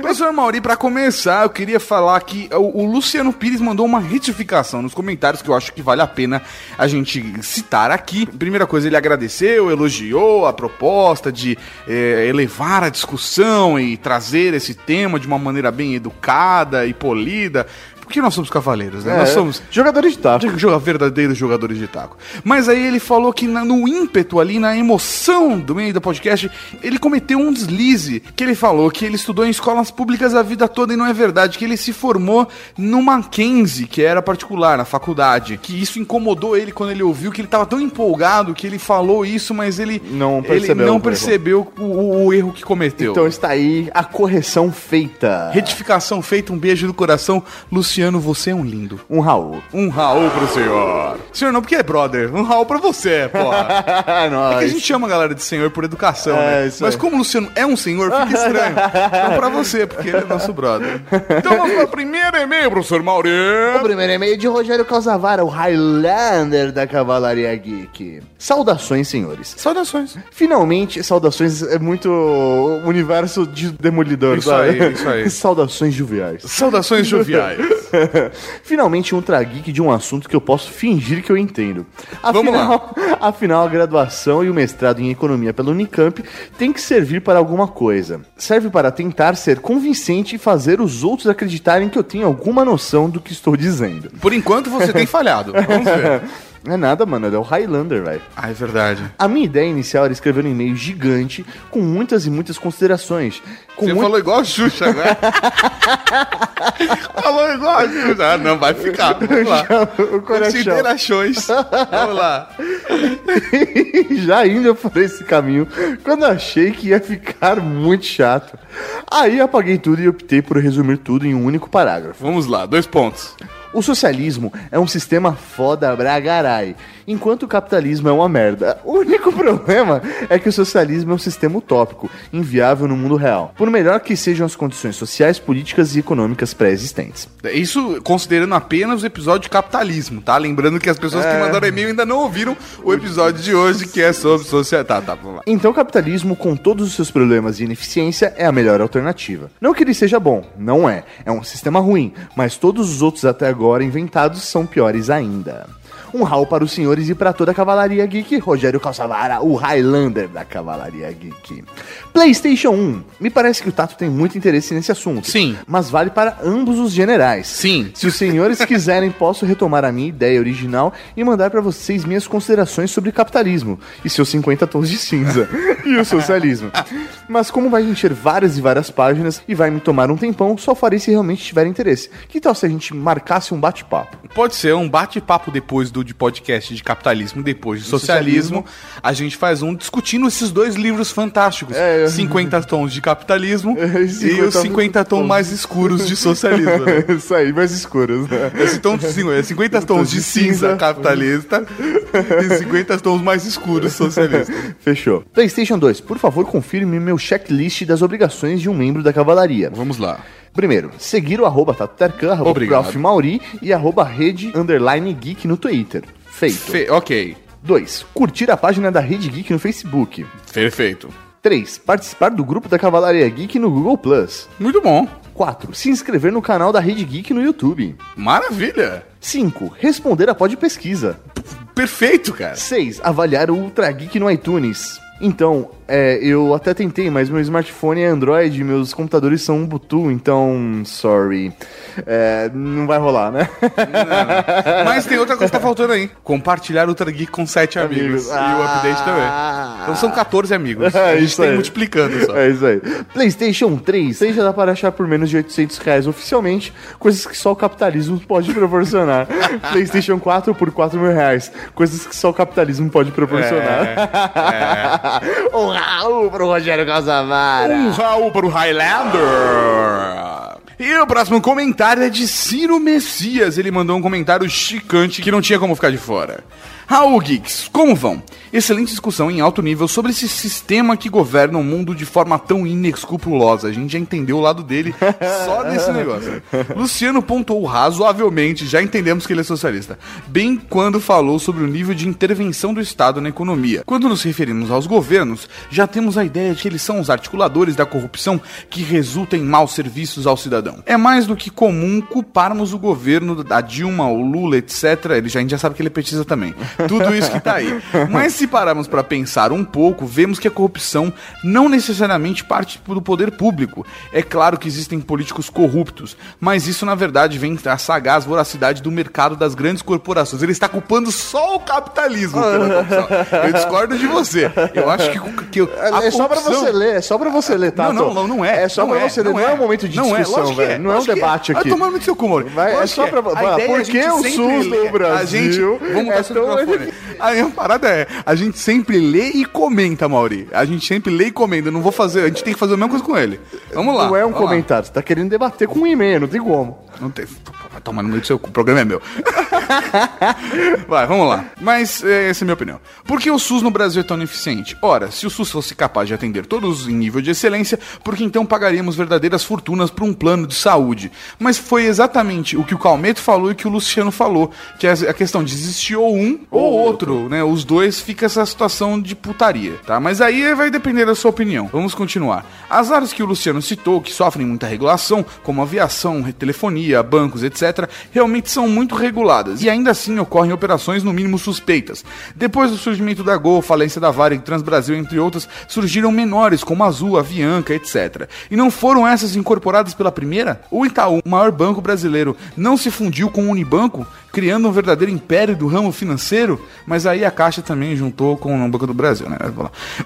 Professor Mauri, pra começar, eu queria falar que o, o Luciano Pires mandou uma retificação nos comentários que eu acho que vale a pena a gente citar aqui. Primeira coisa, ele agradeceu, elogiou a proposta de eh, elevar a discussão e trazer esse tema de uma maneira bem educada e polida. Porque nós somos cavaleiros, né? nós somos jogadores de taco. joga- verdadeiros jogadores de taco. Mas aí ele falou que na- no ímpeto ali, na emoção do meio do podcast, ele cometeu um deslize. Que ele falou que ele estudou em escolas públicas a vida toda e não é verdade. Que ele se formou no Mackenzie, que era particular, na faculdade. Que isso incomodou ele quando ele ouviu, que ele tava tão empolgado que ele falou isso, mas ele Não ele percebeu não o percebeu o, o- o erro que cometeu. Então está aí a correção feita. Retificação feita, um beijo no coração. Luciano, você é um lindo. Um Raul. Um Raul pro senhor. Senhor não, porque é brother. Um Raul pra você, porra. É que a gente chama a galera de senhor por educação, É, né? isso Mas aí. como o Luciano é um senhor, fica estranho. Então pra você, porque ele é nosso brother. Então vamos para o primeiro e-mail, professor Mauri. O primeiro e-mail de Rogério Calzavara, o Highlander da Cavalaria Geek. Saudações, senhores. Saudações. Finalmente, saudações é muito universo de demolidor, Isso sabe? aí, isso aí. Saudações joviais. Saudações joviais. Finalmente um trageek de um assunto que eu posso fingir que eu entendo. Vamos Afinal, afinal, a graduação e o mestrado em economia pela Unicamp tem que servir para alguma coisa. Serve para tentar ser convincente e fazer os outros acreditarem que eu tenho alguma noção do que estou dizendo. Por enquanto você tem falhado. Vamos ver. Não é nada, mano, é o Highlander, velho. Ah, é verdade. A minha ideia inicial era escrever um e-mail gigante com muitas e muitas considerações. Com Você muito- falou igual a Xuxa agora. falou igual a Xuxa. Ah, não, vai ficar. Vamos lá. o coração. Considerações. Vamos lá. Já indo por esse caminho, quando achei que ia ficar muito chato. Aí apaguei tudo e optei por resumir tudo em um único parágrafo. Vamos lá, dois pontos. O socialismo é um sistema foda bragarai, enquanto o capitalismo é uma merda. O único problema é que o socialismo é um sistema utópico, inviável no mundo real, por melhor que sejam as condições sociais, políticas e econômicas pré-existentes. Isso considerando apenas o episódio de capitalismo, tá? Lembrando que as pessoas que mandaram e-mail ainda não ouviram o episódio de hoje, que é sobre social. Tá, tá, vamos lá. Então o capitalismo, com todos os seus problemas e ineficiência, é a melhor alternativa. Não que ele seja bom, não é. É um sistema ruim, mas todos os outros até agora inventados são piores ainda. Um rau para os senhores e para toda a Cavalaria Geek, Rogério Calçavara, o Highlander da Cavalaria Geek. PlayStation 1. Me parece que o Tato tem muito interesse nesse assunto. Sim. Mas vale para ambos os generais. Sim. Se os senhores quiserem, posso retomar a minha ideia original e mandar para vocês minhas considerações sobre capitalismo e seus 50 tons de cinza e o socialismo. Mas como vai encher várias e várias páginas e vai me tomar um tempão, só farei se realmente tiver interesse. Que tal se a gente marcasse um bate-papo? Pode ser um bate-papo depois do de podcast de capitalismo, depois de socialismo. A gente faz um discutindo esses dois livros fantásticos: É. 50 tons de capitalismo É, e 50 os 50 tons mais escuros de socialismo. né? Isso aí, mais escuros, né? Esse tom de cinco- é 50 tons de cinza capitalista e 50 tons mais escuros socialista. Fechou. PlayStation 2, por favor, confirme meu checklist das obrigações de um membro da cavalaria. Vamos lá. Primeiro, seguir o arroba Tatutercan, arroba Obrigado. Prof. Mauri e arroba rede underline geek no Twitter. Feito. Fe- ok, 2. Curtir a página da Rede Geek no Facebook. perfeito. 3. Participar do grupo da Cavalaria Geek no Google Plus. Muito bom. 4. Se inscrever no canal da Rede Geek no YouTube. Maravilha. 5. Responder a pod pesquisa. Perfeito, cara. 6. Avaliar o Ultra Geek no iTunes. Então, é, eu até tentei, mas meu smartphone é Android e meus computadores são Ubuntu, então, sorry. É, não vai rolar, né? Mas tem outra coisa que tá faltando aí. Compartilhar o Ultra Geek com 7 amigos. Amigos. E o update Ah. também. Então são 14 amigos. É a gente tem aí. multiplicando só. É isso aí. PlayStation 3, seja dá para achar por menos de 800 reais oficialmente, coisas que só o capitalismo pode proporcionar. PlayStation 4 por 4 mil reais, coisas que só o capitalismo pode proporcionar. É, um Raul pro Rogério Casamara. Um Raul para o Highlander. E o próximo comentário é de Ciro Messias. Ele mandou um comentário chicante que não tinha como ficar de fora. Raul Geeks, como vão? Excelente discussão em alto nível sobre esse sistema que governa o mundo de forma tão inescrupulosa. A gente já entendeu o lado dele só nesse negócio. Luciano pontuou razoavelmente, já entendemos que ele é socialista, bem quando falou sobre o nível de intervenção do Estado na economia. Quando nos referimos aos governos, já temos a ideia de que eles são os articuladores da corrupção que resulta em maus serviços ao cidadão. É mais do que comum culparmos o governo da Dilma, o Lula, etc. Ele já, a gente já sabe que ele é petista também. Tudo isso que tá aí. Mas se pararmos para pensar um pouco, vemos que a corrupção não necessariamente parte do poder público. É claro que existem políticos corruptos, mas isso na verdade vem da sagaz voracidade do mercado das grandes corporações. Ele está culpando só o capitalismo pela corrupção. Eu discordo de você. Eu acho que, que a É só pra corrupção- você ler, é só pra você ler, tá? não, não, não, não é. É só pra você ler, não é um momento de é, discussão, velho. Não é um debate Vai aqui. tomar no seu cu. Vai, é só que pra- A vai, ideia é por que o SUS lê. no Brasil A gente, vamos é tão-. Aí a parada é, a gente sempre lê e comenta, Mauri. A gente sempre lê e comenta. Eu não vou fazer, a gente tem que fazer a mesma coisa com ele. Vamos lá. Não é um vamos lá. comentário, você tá querendo debater com um e-mail, não tem como. Não tem. Vai tomar no meio do seu cu, o programa é meu. Vai, vamos lá. Mas é, essa é a minha opinião. Por que o SUS no Brasil é tão ineficiente? Ora, se o SUS fosse capaz de atender todos em nível de excelência, por que então pagaríamos verdadeiras fortunas por um plano de saúde? Mas foi exatamente o que o Calmeto falou e que o Luciano falou, que é a questão de existir ou um ou outro, né? Os dois fica essa situação de putaria, tá? Mas aí vai depender da sua opinião. Vamos continuar. As áreas que o Luciano citou, que sofrem muita regulação, como aviação, telefonia, bancos, etc., realmente são muito reguladas. e ainda assim ocorrem operações no mínimo suspeitas. Depois do surgimento da Gol, falência da Varig, Transbrasil, entre outras, surgiram menores como Azul, Avianca, etc. E não foram essas incorporadas pela primeira? O Itaú, o maior banco brasileiro, não se fundiu com o Unibanco, criando um verdadeiro império do ramo financeiro? Mas aí a Caixa também juntou com o Banco do Brasil, né?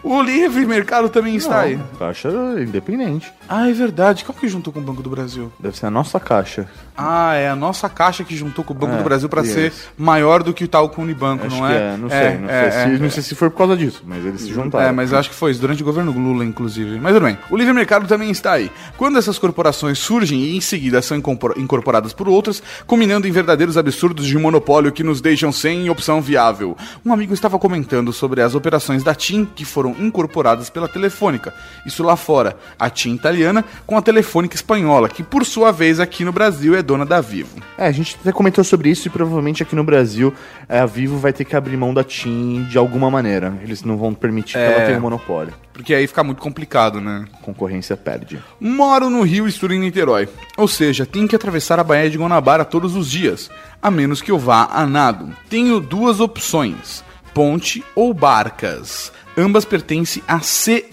O livre mercado também está aí. Caixa independente. Ah, é verdade. Qual que juntou com o Banco do Brasil? Deve ser a nossa caixa. Ah, é a nossa caixa que juntou com o Banco É, do Brasil para ser maior do que o tal com o Unibanco, Acho não é? é, não sei. É, não, é, sei é, se, não sei se foi por causa disso, mas eles se juntaram. É, mas eu acho que foi isso, durante o governo Lula, inclusive. Mas tudo bem. O livre mercado também está aí. Quando essas corporações surgem e em seguida são incorpor- incorporadas por outras, combinando em verdadeiros absurdos de monopólio que nos deixam sem opção viável. Um amigo estava comentando sobre as operações da TIM que foram incorporadas pela Telefônica. Isso lá fora. A TIM italiana com a Telefônica espanhola, que por sua vez aqui no Brasil é dona da Vivo. É, a gente até comentou sobre isso e provavelmente aqui no Brasil é, a Vivo vai ter que abrir mão da TIM de alguma maneira. Eles não vão permitir que É. ela tenha um monopólio. Porque aí fica muito complicado, né? A concorrência perde. Moro no Rio e estudo em Niterói. Ou seja, tenho que atravessar a Baía de Guanabara todos os dias, a menos que eu vá a nado. Tenho duas opções: ponte ou barcas. Ambas pertencem a CCR.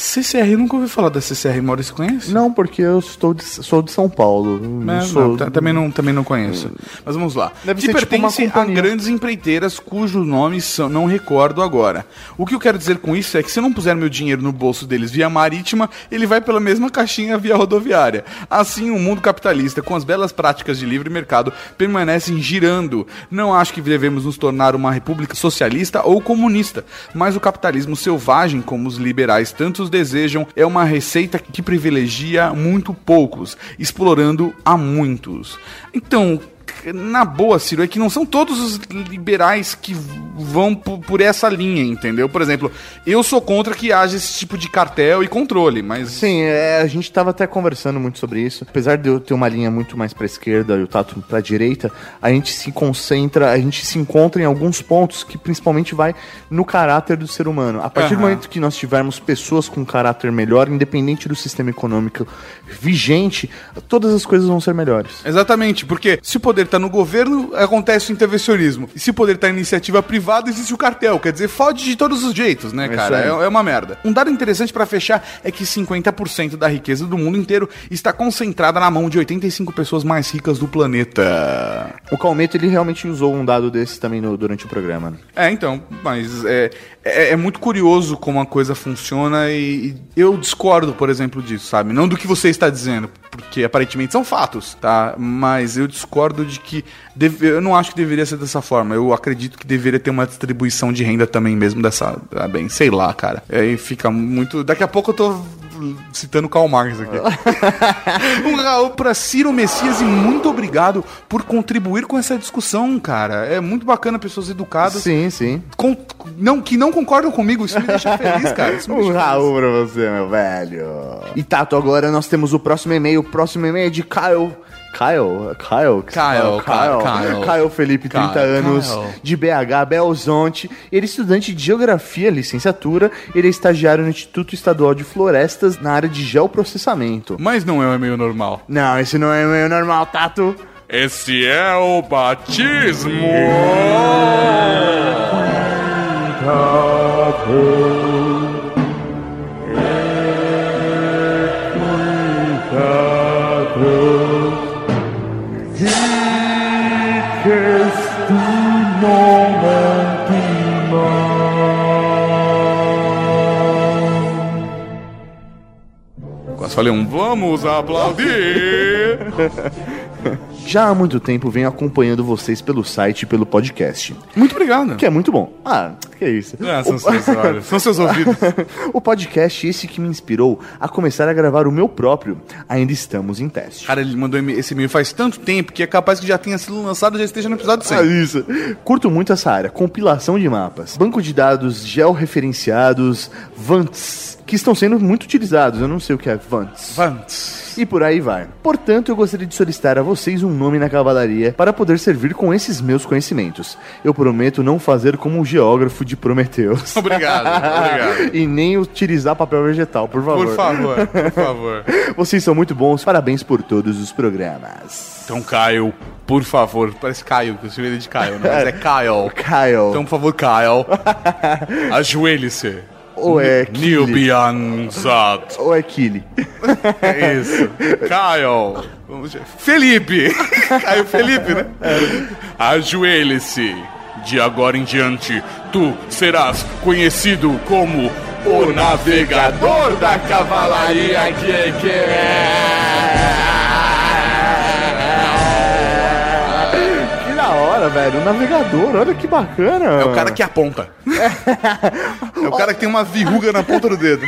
CCR, nunca ouvi falar da CCR, Maurício conhece? Não, porque eu estou de- sou de São Paulo. Não É, sou... não, ta- também, não, também não conheço. Mas vamos lá. Deve que ser tipo uma pertence a companhia. grandes empreiteiras cujos nomes são, não recordo agora. O que eu quero dizer com isso é que se eu não puser meu dinheiro no bolso deles via marítima, ele vai pela mesma caixinha via rodoviária. Assim, o mundo capitalista, com as belas práticas de livre mercado, permanecem girando. Não acho que devemos nos tornar uma república socialista ou comunista, mas o capitalismo selvagem, como os liberais tantos desejam, é uma receita que privilegia muito poucos, explorando a muitos. Então, na boa, Ciro, é que não são todos os liberais que vão por, essa linha, entendeu? Por exemplo, eu sou contra que haja esse tipo de cartel e controle, mas. Sim, é, a gente tava até conversando muito sobre isso. Apesar de eu ter uma linha muito mais pra esquerda e o Tato pra direita, a gente se concentra, a gente se encontra em alguns pontos que principalmente vai no caráter do ser humano. A partir do Aham. momento que nós tivermos pessoas com caráter melhor, independente do sistema econômico vigente, todas as coisas vão ser melhores. Exatamente, porque se o poder está no governo, acontece o intervencionismo. E se o poder está em iniciativa privada, existe o cartel. Quer dizer, fode de todos os jeitos, né, É cara? É, é uma merda. Um dado interessante para fechar é que 50% da riqueza do mundo inteiro está concentrada na mão de 85 pessoas mais ricas do planeta. O Calmeto, ele realmente usou um dado desse também no- durante o programa. né? É, então, mas é, é, é muito curioso como a coisa funciona e, e eu discordo, por exemplo, disso, sabe? Não do que você está dizendo, porque aparentemente são fatos, tá? Mas eu discordo de que. deve- eu não acho que deveria ser dessa forma. Eu acredito que deveria ter uma distribuição de renda também mesmo dessa. Ah, bem, sei lá, cara. Aí fica muito. Daqui a pouco eu tô citando Karl Marx aqui. um Raul pra Ciro Messias e muito obrigado por contribuir com essa discussão, cara. É muito bacana pessoas educadas Sim, sim. com- não, que não concordam comigo. Isso me deixa feliz, cara. Isso me Um Raul pra você, meu velho. E Tato, agora nós temos o próximo e-mail. O próximo e-mail é de Kyle. Kyle? Kyle? Kyle, fala? Kyle. Kyle Felipe, 30 Kyle, anos, Kyle. de BH, Belzonte. Ele é estudante de Geografia, licenciatura. Ele é estagiário no Instituto Estadual de Florestas, na área de geoprocessamento. Mas não é um e-mail normal. Não, esse não é e-mail normal, Tato. Esse é o batismo. Falei um vamos aplaudir. Já há muito tempo venho acompanhando vocês pelo site e pelo podcast. Muito obrigado. Que é muito bom. Ah, que isso. Ah, são seus olhos, são seus ouvidos. o podcast esse que me inspirou a começar a gravar o meu próprio. Ainda estamos em teste. Cara, ele mandou esse e-mail faz tanto tempo que é capaz que já tenha sido lançado e já esteja no episódio 100. Ah, isso. Curto muito essa área. Compilação de mapas. Banco de dados georreferenciados, VANTs, que estão sendo muito utilizados. Eu não sei o que é VANTs. Vants. E por aí vai. Portanto, eu gostaria de solicitar a vocês um um nome na cavalaria para poder servir com esses meus conhecimentos. Eu prometo não fazer como o geógrafo de Prometeus. Obrigado, obrigado. e nem utilizar papel vegetal, por favor. Por favor, por favor. Vocês são muito bons, parabéns por todos os programas. Então, Caio, por favor. Parece Caio, que eu chamo ele de Caio, né? Mas é Kyle. Kyle. Então, por favor, Kyle. Ajoelhe-se. Ou é Kili. Nilbianzat. Ou é Kili. É isso. Kyle. Felipe. Caio Felipe, né? Ajoelhe-se. De agora em diante, tu serás conhecido como o navegador da cavalaria que Que da hora, velho. O navegador, olha que bacana. É o cara que aponta. É o cara que tem uma verruga na ponta do dedo.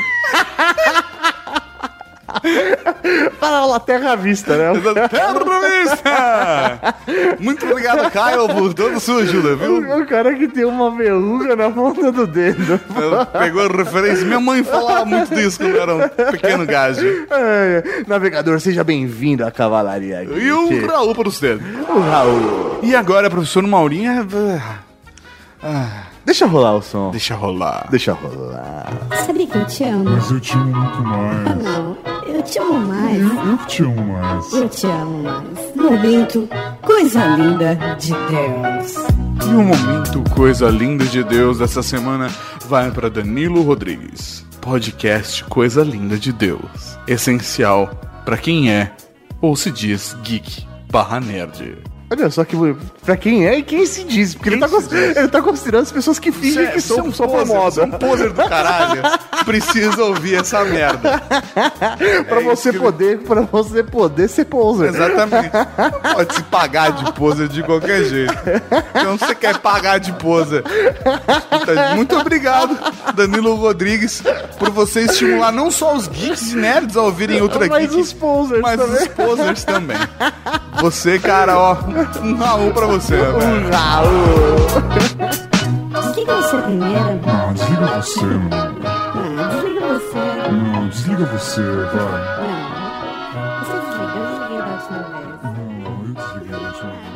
Para lá, terra à vista, né? Terrorista! Muito obrigado, Caio, por toda a sua ajuda, viu? O cara que tem uma verruga na ponta do dedo. Pegou a referência. Minha mãe falava muito disso quando era um pequeno gajo. É, navegador, seja bem-vindo à cavalaria. E o Raul para você. o Raul. E agora, professor Maurinho. ah, Deixa rolar o som. Deixa rolar. Deixa rolar. Sabia que eu te amo? Mas eu te amo muito mais. Não, eu te amo mais. Eu te amo mais. Eu te amo mais. Momento, coisa linda de Deus. E o momento Coisa Linda de Deus dessa semana vai para Danilo Rodrigues. Podcast Coisa Linda de Deus. Essencial para quem é ou se diz geek barra nerd. Olha só que pra quem é e quem se diz. Porque ele tá, ele tá considerando as pessoas que fingem que são, só poser, moda. você é um poser do caralho. Precisa ouvir essa merda. pra É você isso que- poder, para você poder ser poser. Exatamente. Pode se pagar de poser de qualquer jeito. Então você quer pagar de poser. Muito obrigado, Danilo Rodrigues, por você estimular não só os geeks e nerds a ouvirem Ultra Mas Geek, os posers mas também. os posers também. Você, cara, ó, um Raul pra você, velho. Um Raul. Desliga você primeiro. Ah, desliga você, não. Ah, desliga você. Não, desliga você, vai. Não. Você desliga, eu desliguei da última vez. Não, eu desliguei da última vez.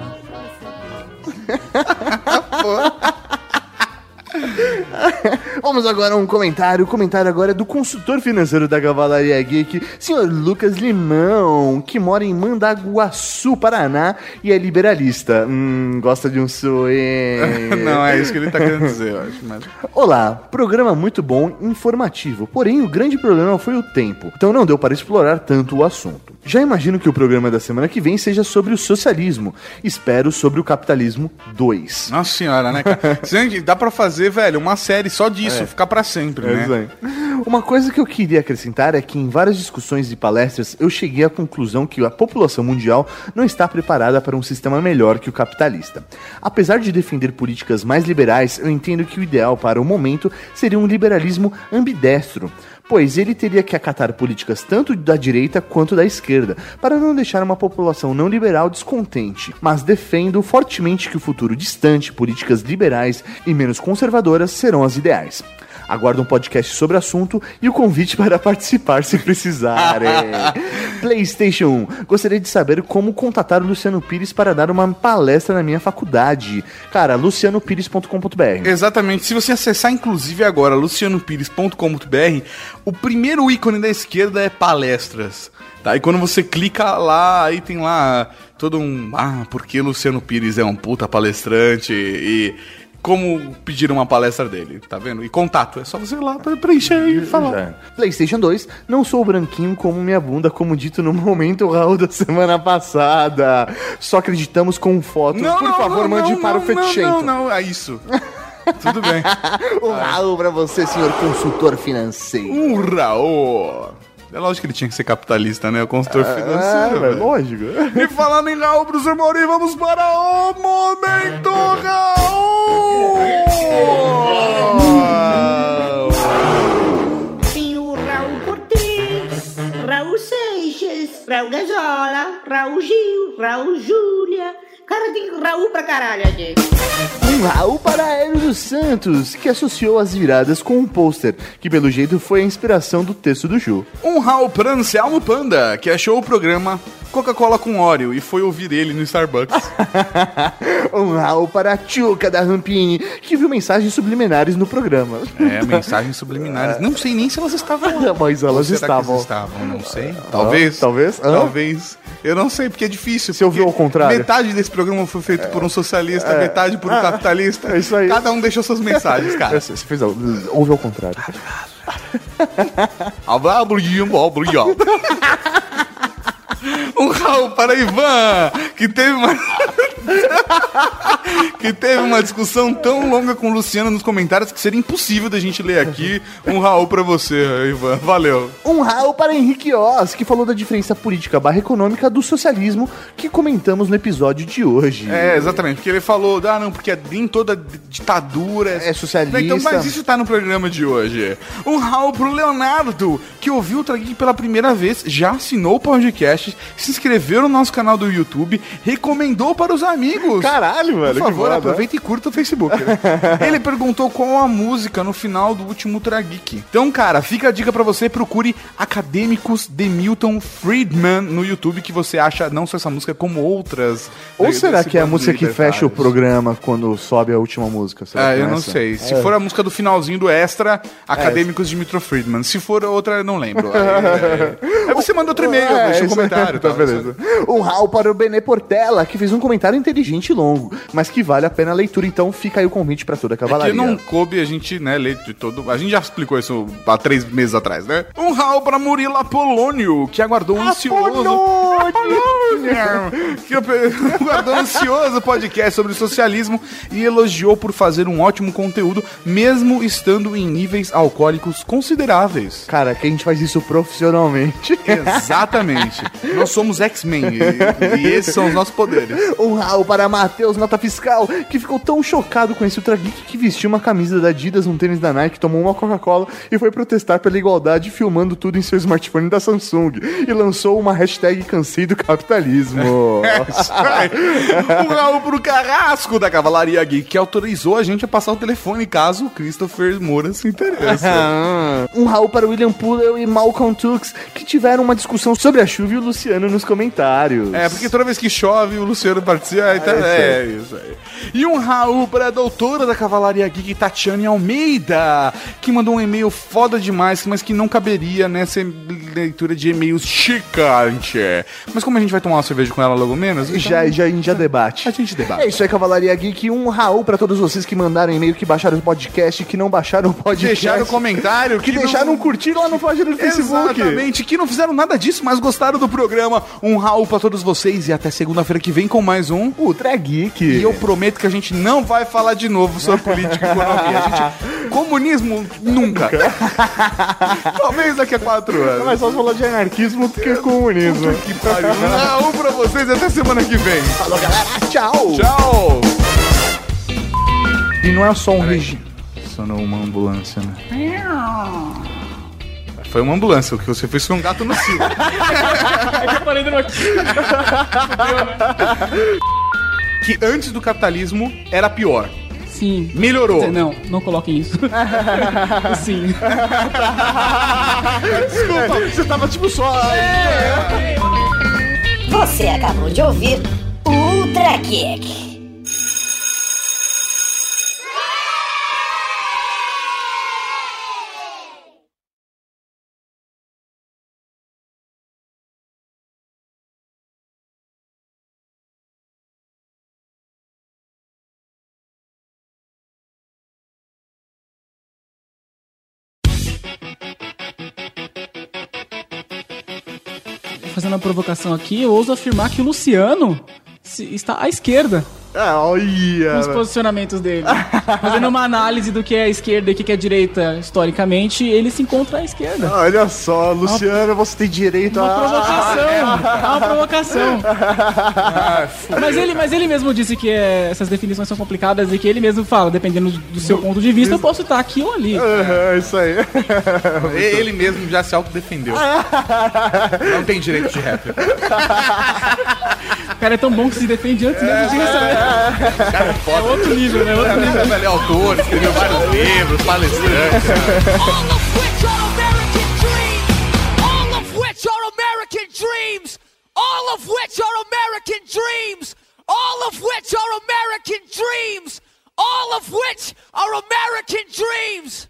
Vamos agora a um comentário. O comentário agora é do consultor financeiro da Cavalaria Geek, senhor Lucas Limão, que mora em Mandaguaçu, Paraná, e é liberalista. Hum, gosta de um sonho. Não, é isso que ele tá querendo dizer, eu acho. Mas... Olá, programa muito bom, informativo. Porém, o grande problema foi o tempo. Então não deu para explorar tanto o assunto. Já imagino que o programa da semana que vem seja sobre o socialismo. Espero sobre o capitalismo 2. Nossa senhora, né, cara? Gente, dá pra fazer, velho, uma série só disso, ficar pra sempre, né? Exato. Uma coisa que eu queria acrescentar é que em várias discussões e palestras eu cheguei à conclusão que a população mundial não está preparada para um sistema melhor que o capitalista. Apesar de defender políticas mais liberais, eu entendo que o ideal para o momento seria um liberalismo ambidestro. Pois ele teria que acatar políticas tanto da direita quanto da esquerda, para não deixar uma população não liberal descontente. Mas defendo fortemente que o futuro distante, políticas liberais e menos conservadoras serão as ideais. Aguardo um podcast sobre o assunto e o convite para participar se precisarem. PlayStation 1. Gostaria de saber como contatar o Luciano Pires para dar uma palestra na minha faculdade. Cara, lucianopires.com.br. Exatamente. Se você acessar, inclusive, agora lucianopires.com.br, o primeiro ícone da esquerda é palestras. Tá? E quando você clica lá, aí tem lá todo um. Ah, porque Luciano Pires é um puta palestrante e. Como pedir uma palestra dele, tá vendo? E contato, é só você ir lá pra preencher e falar. PlayStation 2, não sou branquinho como minha bunda, como dito no momento Raul da semana passada. Só acreditamos com fotos. Por favor, mande para o Não, Fetichento. não, é isso. Tudo bem. O Raul pra você, senhor consultor financeiro. Um Raul. É lógico que ele tinha que ser capitalista, né? O consultor Ah, financeiro. velho, velho. lógico. E falando em Raul, professor Mauri, vamos para o Momento Raul! Tem o Raul Cortez, Raul Seixas, Raul Gazola, Raul Gil, Raul Júlia. Cara, tem Raul pra caralho aqui. Um Raul para Hélio dos Santos, que associou as viradas com um pôster, que pelo jeito foi a inspiração do texto do Ju. Um Raul para Anselmo Panda, que achou o programa Coca-Cola com Oreo e foi ouvir ele no Starbucks. Um Raul para a Tchuca da Rampini, que viu mensagens subliminares no programa. É, mensagens subliminares. Não sei nem se elas estavam lá. Mas elas Ou será que estavam. elas estavam? Não sei. Talvez. talvez? Hã? Talvez. Eu não sei, porque é difícil. Você ouviu porque ao contrário? Metade desse programa foi feito por um socialista, metade por um Ah, capitalista. é isso aí. Cada um deixou suas mensagens, cara. Você fez ao- ouve ao contrário. Bluiam. Um Raul para Ivan, que teve uma. que teve uma discussão tão longa com o Luciano nos comentários que seria impossível da gente ler aqui. Um Raul para você, Ivan. Valeu. Um Raul para Henrique Oz, que falou da diferença política barra econômica do socialismo que comentamos no episódio de hoje. É, exatamente, porque ele falou, ah, não, porque nem toda ditadura É socialista. Então, mas isso tá no programa de hoje. Um Raul pro Leonardo, que ouviu o Trageek pela primeira vez, já assinou o podcast, se inscreveu no nosso canal do YouTube, recomendou para os amigos. Caralho, mano. Por favor, foda. aproveita e curta o Facebook. Ele perguntou qual a música no final do último Trageek. Então, cara, fica a dica pra você, procure Acadêmicos de Milton Friedman no YouTube, que você acha não só essa música, como outras. Ou de- será que é a música que fecha o programa quando sobe a última música? Será Ah, que eu é não essa? sei. Se for a música do finalzinho do Extra, Acadêmicos de Milton Friedman. Se for outra, eu não lembro. Aí, é- Aí você manda outro e-mail, É, deixa um comentário. tá, tá? beleza. Um Raul para o Benê Portela, que fez um comentário inteligente e longo, mas que vale a pena a leitura, então fica aí o convite para toda a Que cavalaria. não coube a gente, né, ler de todo. A gente já explicou isso há três meses atrás, né? Um Raul pra Murilo Apolônio, que aguardou ansioso. Apolônio! que aguardou ansioso o podcast sobre socialismo e elogiou por fazer um ótimo conteúdo, mesmo estando em níveis alcoólicos consideráveis. Cara, que a gente faz isso profissionalmente. Exatamente. Nós somos X-Men e, e esses são os nossos poderes. Um Raul para Matheus Nota Fiscal, que ficou tão chocado com esse Ultra Geek que vestiu uma camisa da Adidas, um tênis da Nike, tomou uma Coca-Cola e foi protestar pela igualdade filmando tudo em seu smartphone da Samsung. E lançou uma hashtag cansei do capitalismo. Um Raul pro Carrasco da Cavalaria Geek, que autorizou a gente a passar o telefone caso o Christopher Moura se interesse. um Raul para William Puller e Malcolm Tux, que tiveram uma discussão sobre a chuva e o Luciano nos comentários. É, porque toda vez que chove, o Luciano participa. Então, é, isso aí. E um Raul pra doutora da Cavalaria Geek, Tatiane Almeida, que mandou um e-mail foda demais, mas que não caberia nessa leitura de e-mails chicante. Mas como a gente vai tomar uma cerveja com ela logo menos, então Já, já, a gente já debate. a gente debate. É isso aí, Cavalaria Geek. Um Raul pra todos vocês que mandaram e-mail, que baixaram o podcast, que não baixaram o podcast. Deixaram comentário, Que não- deixaram curtir lá no página do Facebook. Exatamente, que não fizeram nada disso, mas gostaram do programa. Um Raul pra todos vocês e até segunda-feira que vem com mais um. Ultra Geek. E eu prometo que a gente não vai falar de novo sobre política e economia. A gente, comunismo, nunca. Talvez daqui a quatro anos. Mas só falar de anarquismo do que comunismo. Que pariu. Um Raul pra vocês e até semana que vem. Falou, galera. Tchau. Tchau. E não é só um regi... Sonou uma ambulância, né? Foi uma ambulância, o que você fez foi um gato no cio. Eu parei aqui. Que antes do capitalismo era pior. Sim. Melhorou. Não, não coloquem isso. Sim. Desculpa, você tava tipo só... Você acabou de ouvir o Ultra Geek. Provocação aqui, eu ouso afirmar que o Luciano está à esquerda Ah, olha... nos posicionamentos dele. Fazendo uma análise do que é a esquerda e o que é a direita historicamente, ele se encontra à esquerda. Olha só, Luciano, você tem direito Uma a... provocação, é uma provocação. Mas ele, mas ele mesmo disse que é, essas definições são complicadas e que ele mesmo fala, dependendo do seu ponto de vista, eu posso estar aqui ou ali. Aham, isso aí. Ele mesmo já se autodefendeu. Não tem direito de réplica. O cara é tão bom que se defende antes mesmo de receber. Cara, é É foda. outro nível, né? Outro nível. Ele é autor, escreveu vários livros, palestrante. All of which are American dreams. All of which are American dreams. all of which are American dreams, all of which are American dreams, all of which are American dreams.